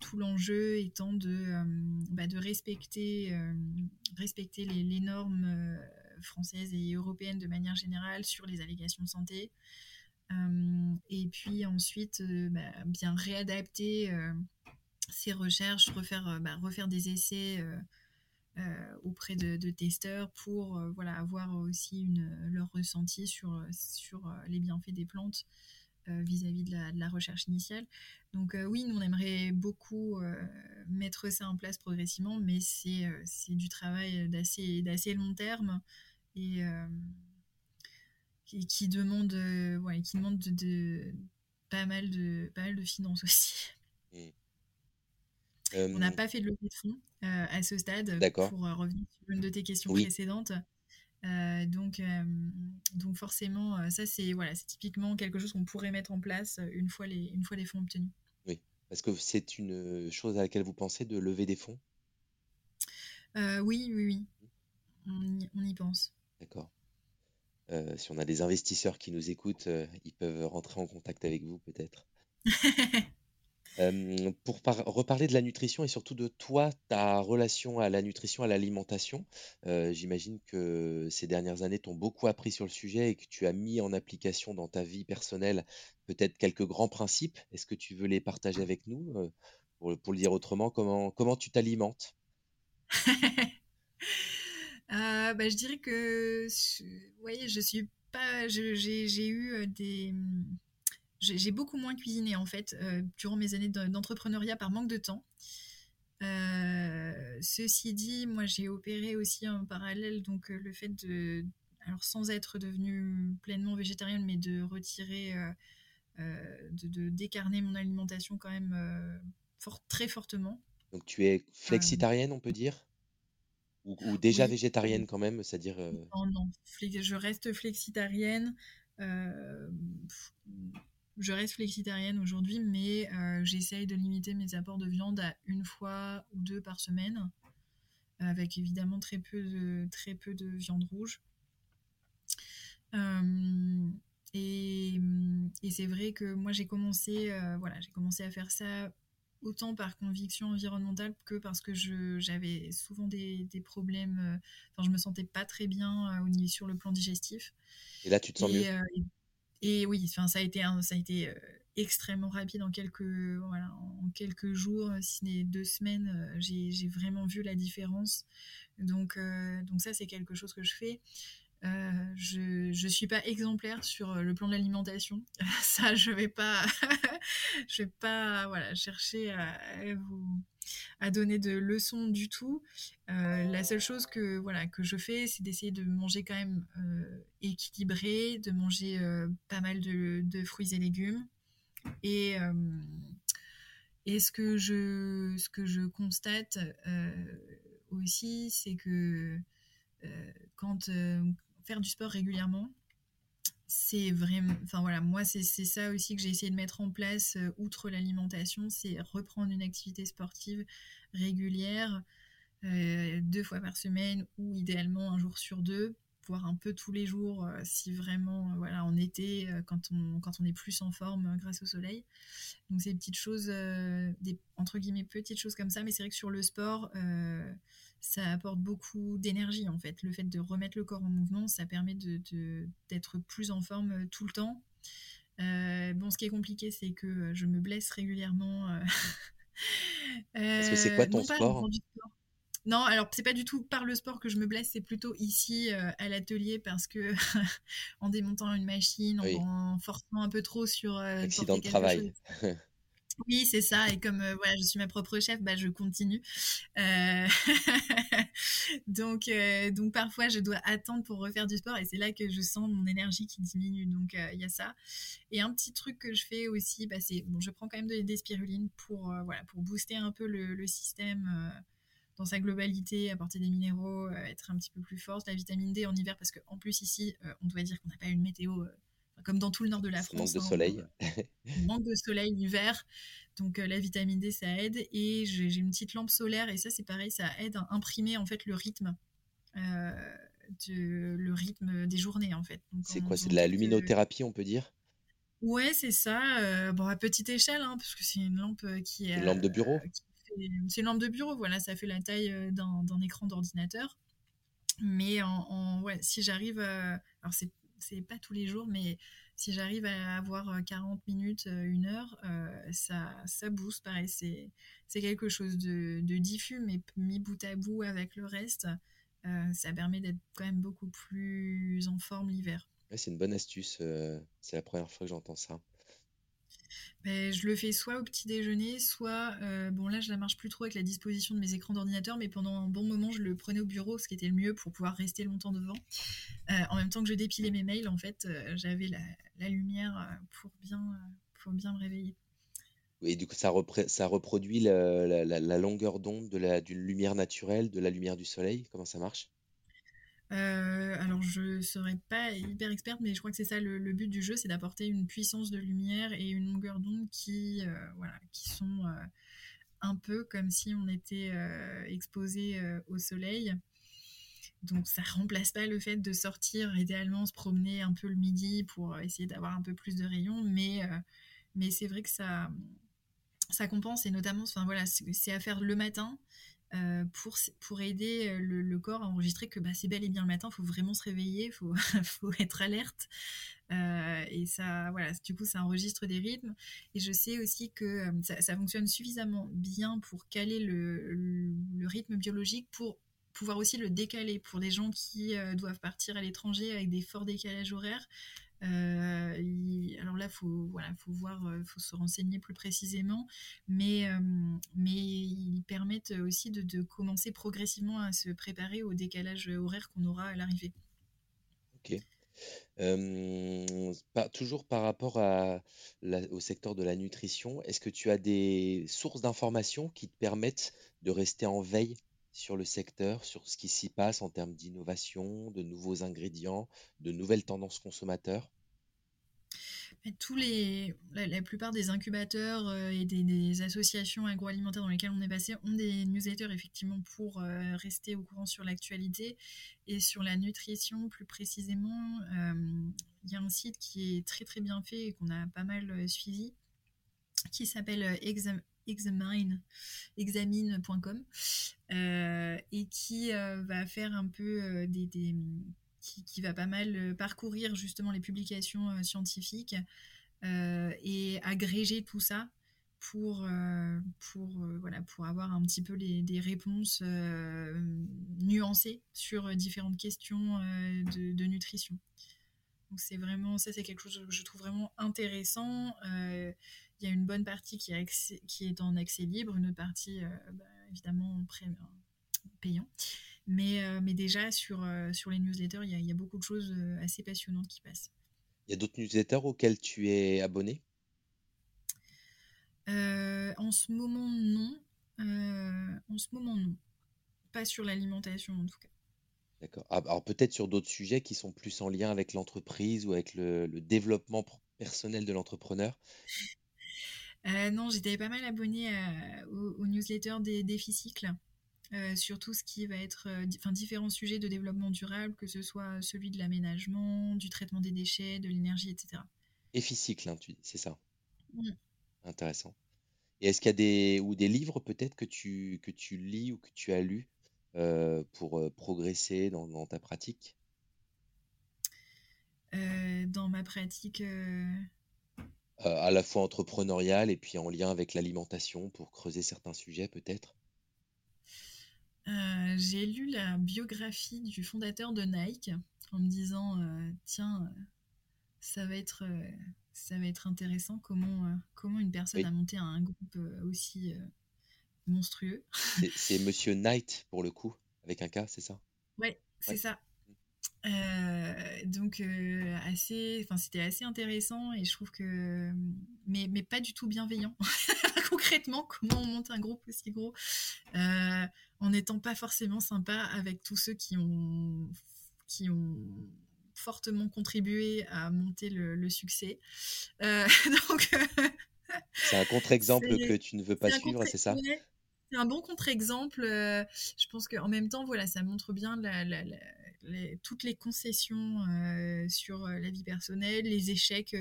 tout l'enjeu étant de, bah, de respecter, respecter les, normes françaises et européennes de manière générale sur les allégations de santé. et puis ensuite, bah, bien réadapter ces recherches, refaire, euh, bah, refaire des essais euh, euh, auprès de, testeurs pour voilà, avoir aussi leur ressenti sur, sur les bienfaits des plantes vis-à-vis de, la, recherche initiale. Donc oui, nous, on aimerait beaucoup mettre ça en place progressivement, mais c'est du travail d'assez long terme et qui, demande, ouais, qui demande de, pas, mal de, pas mal de finances aussi. Mmh. On n'a pas fait de levée de fonds à ce stade pour revenir sur une de tes questions précédentes. Donc, donc forcément, ça c'est voilà, c'est typiquement quelque chose qu'on pourrait mettre en place une fois les, une fois les fonds obtenus. Oui. Est-ce que c'est une chose à laquelle vous pensez de lever des fonds? Oui, oui, oui. On y, on y pense. D'accord. si on a des investisseurs qui nous écoutent, ils peuvent rentrer en contact avec vous peut-être. pour reparler de la nutrition et surtout de toi, ta relation à la nutrition, à l'alimentation, j'imagine que ces dernières années t'ont beaucoup appris sur le sujet et que tu as mis en application dans ta vie personnelle peut-être quelques grands principes. Est-ce que tu veux les partager avec nous pour, le dire autrement, comment, tu t'alimentes? Euh, bah, Je dirais que oui, je suis pas. J'ai eu des mmh, j'ai beaucoup moins cuisiné en fait euh, durant mes années d'entrepreneuriat par manque de temps. Euh, ceci dit, moi j'ai opéré aussi en parallèle donc euh, le fait de, alors sans être devenue pleinement végétarienne, mais de retirer, de, décarner mon alimentation quand même fort, très fortement. Donc tu es flexitarienne, on peut dire? Ou, déjà végétarienne quand même, c'est-à-dire Non, non, je reste flexitarienne je reste flexitarienne aujourd'hui, mais euh, j'essaye de limiter mes apports de viande à une fois ou deux par semaine, avec évidemment très peu de, très peu de viande rouge. Euh, et, c'est vrai que moi j'ai commencé, euh, voilà, j'ai commencé à faire ça autant par conviction environnementale que parce que j'avais souvent des, problèmes, enfin je me sentais pas très bien au niveau, sur le plan digestif. Et là tu te sens mieux? Et oui, enfin, ça a été, ça a été euh, extrêmement rapide en quelques, jours, si n'est deux semaines, j'ai vraiment vu la différence. Donc, donc ça, c'est quelque chose que je fais. je ne suis pas exemplaire sur le plan de l'alimentation. Ça, je vais pas, je vais pas, voilà, chercher à, vous à donner de leçons du tout. la seule chose que voilà que je fais, c'est d'essayer de manger quand même équilibré, de manger pas mal de, de, fruits et légumes. Et, et ce que je ce que je constate aussi, c'est que quand faire du sport régulièrement, c'est vraiment enfin voilà moi c'est ça aussi que j'ai essayé de mettre en place outre l'alimentation c'est reprendre une activité sportive régulière deux fois par semaine ou idéalement un jour sur deux voire un peu tous les jours si vraiment voilà en été quand on quand on est plus en forme grâce au soleil. Donc ces petites choses des entre guillemets petites choses comme ça mais c'est vrai que sur le sport ça apporte beaucoup d'énergie en fait. Le fait de remettre le corps en mouvement, ça permet d'être de, plus en forme euh, tout le temps. Euh, bon, ce qui est compliqué, c'est que euh, je me blesse régulièrement. Parce que c'est quoi ton sport, non, alors c'est pas du tout par le sport que je me blesse, c'est plutôt ici à l'atelier parce que en démontant une machine, en, forçant un peu trop sur accident de travail. Oui, c'est ça. Et comme euh, voilà, je suis ma propre chef, bah, je continue. Euh, donc, euh, donc parfois, je dois attendre pour refaire du sport et c'est là que je sens mon énergie qui diminue. Donc, il y a ça. Et un petit truc que je fais aussi, bah, c'est bon, je prends quand même des spirulines pour voilà pour booster un peu le, système dans sa globalité, apporter des minéraux, être un petit peu plus forte. La vitamine D en hiver parce qu'en plus ici, on doit dire qu'on n'a pas une météo comme dans tout le nord de la France. Manque de hein, soleil. manque de soleil l'hiver. Donc euh, la vitamine D, ça aide. Et j'ai une petite lampe solaire. Et ça, c'est pareil, ça aide à imprimer en fait le rythme. Euh, de, le rythme des journées en fait. C'est quoi? C'est de la luminothérapie, on peut dire? Ouais, c'est ça. Euh, bon, à petite échelle, hein, parce que c'est une lampe qui est. Une lampe de bureau? C'est une lampe de bureau, voilà, ça fait la taille d'un écran d'ordinateur. Mais en, ouais, si j'arrive à. Alors, c'est c'est pas tous les jours, mais si j'arrive à avoir 40 euh, minutes, euh, une heure, euh, ça, ça booste. Pareil, c'est, c'est quelque chose de, diffus, mais mis bout à bout avec le reste, ça permet d'être quand même beaucoup plus en forme l'hiver. c'est une bonne astuce. c'est la première fois que j'entends ça. Ben, je le fais soit au petit déjeuner, soit, euh, bon là je la marche plus trop avec la disposition de mes écrans d'ordinateur, mais pendant un bon moment je le prenais au bureau, ce qui était le mieux pour pouvoir rester longtemps devant. Euh, en même temps que je dépilais mes mails, en fait, euh, j'avais la, lumière pour bien, pour bien me réveiller. Et du coup, ça, reproduit la, la longueur d'onde d'une lumière naturelle, de la lumière du soleil Comment ça marche? Euh, alors je serais pas hyper experte, mais je crois que c'est ça le, but du jeu, c'est d'apporter une puissance de lumière et une longueur d'onde qui, euh, voilà, qui sont euh, un peu comme si on était exposé au soleil. Donc ça remplace pas le fait de sortir idéalement se promener un peu le midi pour essayer d'avoir un peu plus de rayons, mais mais c'est vrai que ça ça compense et notamment, enfin voilà, c'est à faire le matin pour, pour aider euh, le, corps à enregistrer que bah, c'est bel et bien le matin, il faut vraiment se réveiller, il faut, être alerte. Euh, et ça, voilà, du coup, ça enregistre des rythmes. Et je sais aussi que ça, fonctionne suffisamment bien pour caler le, le, rythme biologique pour pouvoir aussi le décaler pour des gens qui doivent partir à l'étranger avec des forts décalages horaires. Euh, alors là, faut voilà, faut voir, euh, faut se renseigner plus précisément, mais euh, mais ils permettent aussi de, commencer progressivement à se préparer au décalage horaire qu'on aura à l'arrivée. Ok. toujours par rapport au secteur de la nutrition, est-ce que tu as des sources d'informations qui te permettent de rester en veille sur le secteur, sur ce qui s'y passe en termes d'innovation, de nouveaux ingrédients, de nouvelles tendances consommateurs? Tous les, la, plupart des incubateurs euh, et des, associations agroalimentaires dans lesquelles on est passé ont des newsletters effectivement pour euh, rester au courant sur l'actualité et sur la nutrition plus précisément. Euh, il y a un site qui est très très bien fait et qu'on a pas mal suivi qui s'appelle Exam examine, examine.com et qui va faire un peu des, qui, va pas mal euh, parcourir justement les publications euh, scientifiques euh, et agréger tout ça pour, pour, voilà, pour avoir un petit peu des réponses nuancées sur différentes questions de, nutrition. Donc c'est vraiment, ça c'est quelque chose que je trouve vraiment intéressant. Il y a une bonne partie qui, est, qui est en accès libre, une autre partie bah, évidemment payant. Mais, mais déjà sur, sur les newsletters, il y, a, il y a beaucoup de choses assez passionnantes qui passent. Il y a d'autres newsletters auxquels tu es abonné? Euh, en ce moment, non. Euh, en ce moment, non. Pas sur l'alimentation, en tout cas. D'accord. Ah, alors peut-être sur d'autres sujets qui sont plus en lien avec l'entreprise ou avec le, développement personnel de l'entrepreneur? Euh, non, j'étais pas mal abonnée au, newsletter des défis cycles. sur tout ce qui va être enfin, différents sujets de développement durable, que ce soit celui de l'aménagement, du traitement des déchets, de l'énergie, etc. Efficycle, hein, c'est ça? Mmh. Intéressant. Et est-ce qu'il y a des ou des livres peut-être que tu que tu lis ou que tu as lu euh, pour euh, progresser dans, ta pratique? Euh, Dans ma pratique. à la fois entrepreneuriale et puis en lien avec l'alimentation pour creuser certains sujets peut-être? J'ai lu la biographie du fondateur de Nike en me disant tiens ça va être ça va être intéressant comment, euh, comment une personne a monté un groupe euh, aussi euh, monstrueux. C'est Monsieur Knight pour le coup, avec un K, c'est ça? Ouais, c'est ça. donc assez, enfin c'était assez intéressant et je trouve que, mais, mais pas du tout bienveillant. Concrètement, comment on monte un groupe aussi gros en n'étant pas forcément sympa avec tous ceux qui ont qui ont fortement contribué à monter le, succès. Euh, donc, c'est un contre-exemple que tu ne veux pas suivre, c'est ça? C'est un bon contre-exemple. Euh, je pense qu'en même temps, voilà, ça montre bien toutes les concessions euh, sur la vie personnelle, les échecs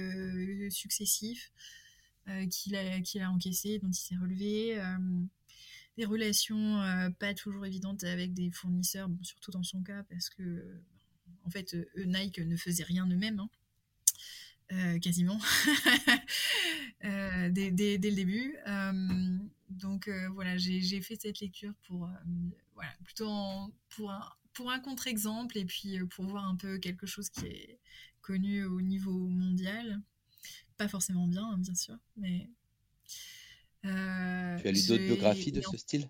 successifs qu'il a, qu'il a encaissés, dont il s'est relevé des relations pas toujours évidentes avec des fournisseurs, surtout dans son cas, parce que en fait, eux, Nike ne faisait rien eux-mêmes. Hein. Euh, quasiment euh, dès, le début. Euh, donc voilà, j'ai fait cette lecture pour voilà, plutôt pour un, pour un contre-exemple et puis pour voir un peu quelque chose qui est connu au niveau mondial. Pas forcément bien, hein, bien sûr, mais. tu as lu d'autres biographies de ce style?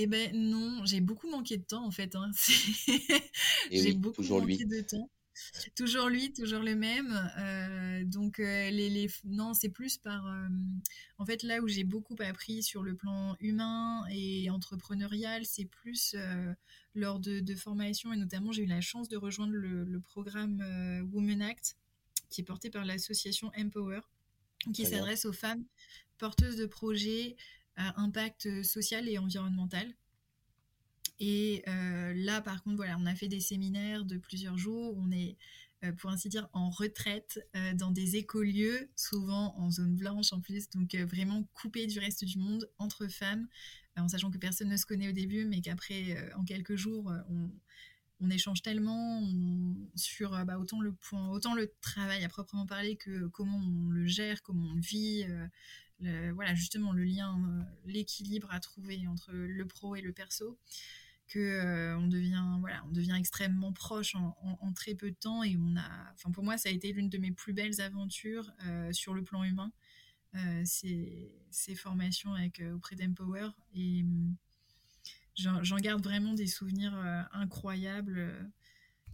Eh ben non, j'ai beaucoup manqué de temps en fait. Hein. j'ai beaucoup manqué de temps. Toujours lui, toujours le même. Euh, donc euh, les, les, non, c'est plus par euh, en fait là où j'ai beaucoup appris sur le plan humain et entrepreneurial, c'est plus lors de, de formation et notamment j'ai eu la chance de rejoindre le, le programme Women Act qui est porté par l'association Empower qui s'adresse aux femmes porteuses de projets impact euh, social et environnemental. Et euh, là, par contre, voilà, on a fait des séminaires de plusieurs jours. On est, euh, pour ainsi dire, en retraite dans des écolieux, souvent en zone blanche en plus, donc vraiment coupé du reste du monde entre femmes, en sachant que personne ne se connaît au début, mais qu'après, en quelques jours, on, on échange tellement sur bah, autant le point, autant le travail à proprement parler que comment on le gère, comment on le vit, voilà justement le lien, euh, l'équilibre à trouver entre le pro et le perso, que euh, on devient voilà, on devient extrêmement proche en, très peu de temps et on a, enfin pour moi ça a été l'une de mes plus belles aventures euh, sur le plan humain, ces, formations avec auprès d'Empower hum, j'en garde vraiment des souvenirs incroyables.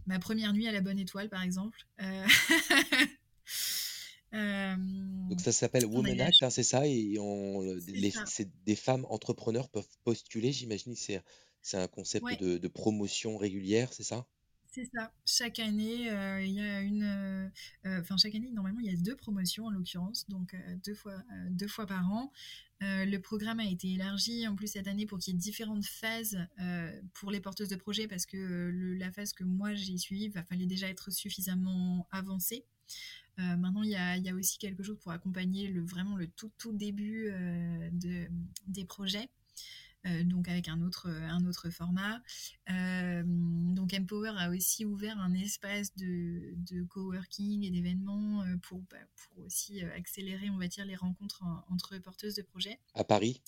Ma première nuit à la Bonne Étoile, par exemple. Euh, Donc ça s'appelle Women Act, hein, c'est ça, et on, les, des femmes entrepreneurs peuvent postuler, j'imagine c'est c'est un concept de, promotion régulière, c'est ça? C'est ça. Chaque année, euh, il y a une, euh, enfin chaque année normalement il y a deux promotions en l'occurrence, donc deux fois deux fois par an. Le programme a été élargi en plus cette année pour qu'il y ait différentes phases pour les porteuses de projets parce que la phase que moi j'ai suivie, il fallait déjà être suffisamment avancée. Euh, maintenant, il y a, aussi quelque chose pour accompagner le, vraiment le tout, tout début euh, de, des projets. Donc avec un autre, un autre format. donc Empower a aussi ouvert un espace de, de coworking et d'événements pour, bah, pour aussi accélérer, on va dire, les rencontres entre porteuses de projets. À Paris?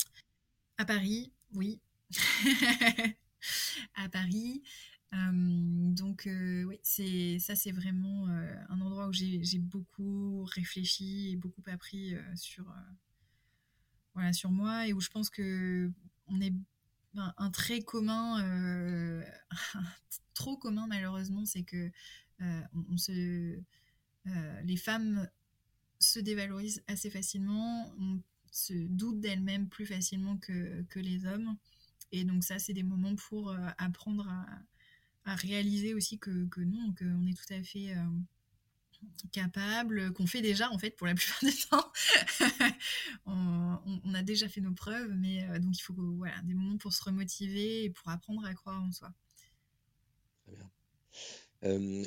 À Paris, oui. à Paris. donc oui, c'est ça, c'est vraiment un endroit où j'ai beaucoup réfléchi et beaucoup appris sur voilà sur moi et où je pense que on est un, trait commun, trop commun malheureusement, c'est que on, se, les femmes se dévalorisent assez facilement, on se doute d'elles-mêmes plus facilement que, les hommes. Et donc ça, c'est des moments pour euh, apprendre à, réaliser aussi que, non, qu'on est tout à fait euh, capable, qu'on fait déjà en fait pour la plupart du temps. on, a déjà fait nos preuves, mais euh, donc il faut voilà, des moments pour se remotiver et pour apprendre à croire en soi. Très bien.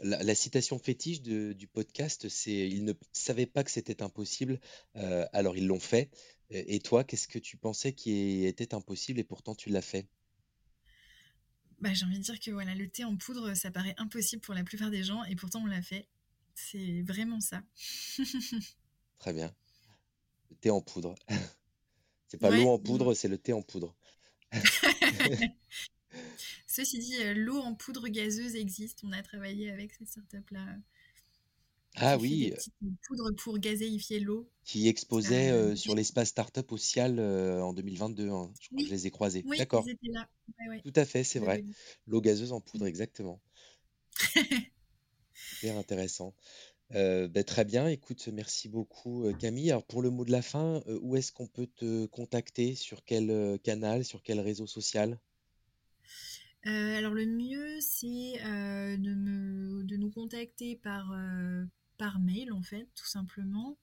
la, citation fétiche du podcast, c'est ils ne savaient pas que c'était impossible, alors ils l'ont fait. Et toi, qu'est-ce que tu pensais qui était impossible et pourtant tu l'as fait? Bah, J'ai envie de dire que voilà, le thé en poudre, ça paraît impossible pour la plupart des gens et pourtant on l'a fait. C'est vraiment ça. Très bien. Le thé en poudre. c'est pas l'eau en poudre, c'est le thé en poudre. Ceci dit, euh, l'eau en poudre gazeuse existe. On a travaillé avec cette startup-là ah oui. Des poudres pour gazéifier l'eau. Qui exposait euh, sur l'espace startup au Cial euh, en 2022. Hein. Je crois que je les ai croisés. Oui, D'accord. Ils étaient là. Tout à fait, c'est vrai. L'eau gazeuse en poudre, exactement. Super intéressant. Euh, ben, très bien, écoute, merci beaucoup Camille. Alors pour le mot de la fin, où est-ce qu'on peut te contacter? Sur quel canal? Sur quel réseau social? Alors le mieux c'est de, nous contacter par, mail en fait, tout simplement.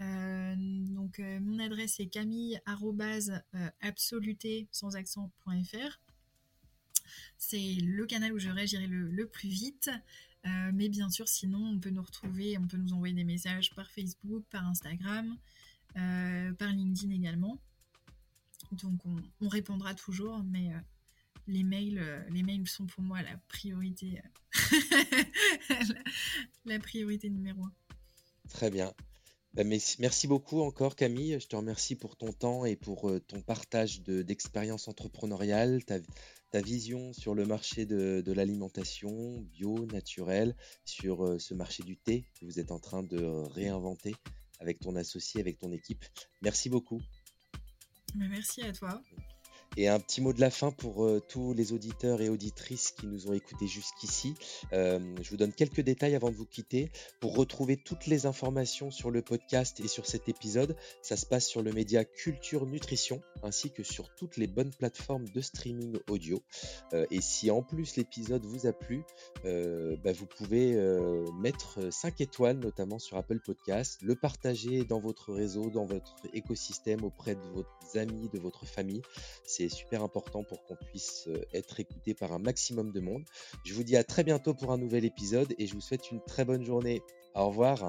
Euh, donc euh, mon adresse est camille euh, sans accent.fr. C'est le canal où je réagirai le, plus vite. Mais bien sûr, sinon, on peut nous retrouver, on peut nous envoyer des messages par Facebook, par Instagram, par LinkedIn également. Donc on répondra toujours, mais les mails, euh, les mails sont pour moi la priorité, euh, la, priorité numéro un. Très bien. Bah, merci beaucoup encore Camille. Je te remercie pour ton temps et pour euh, ton partage d'expérience entrepreneuriale, ta, vision sur le marché de, l'alimentation bio, naturelle, sur ce marché du thé que vous êtes en train de réinventer avec ton associé, avec ton équipe. Merci beaucoup. Merci à toi. Et un petit mot de la fin pour euh, tous les auditeurs et auditrices qui nous ont écoutés jusqu'ici. Euh, je vous donne quelques détails avant de vous quitter. Pour retrouver toutes les informations sur le podcast et sur cet épisode, ça se passe sur le média Culture Nutrition ainsi que sur toutes les bonnes plateformes de streaming audio. Euh, et si en plus l'épisode vous a plu, bah, vous pouvez mettre 5 étoiles notamment sur Apple Podcast, le partager dans votre réseau, dans votre écosystème auprès de vos amis, de votre famille. C'est super important pour qu'on puisse euh, être écouté par un maximum de monde. Je vous dis à très bientôt pour un nouvel épisode et je vous souhaite une très bonne journée. Au revoir.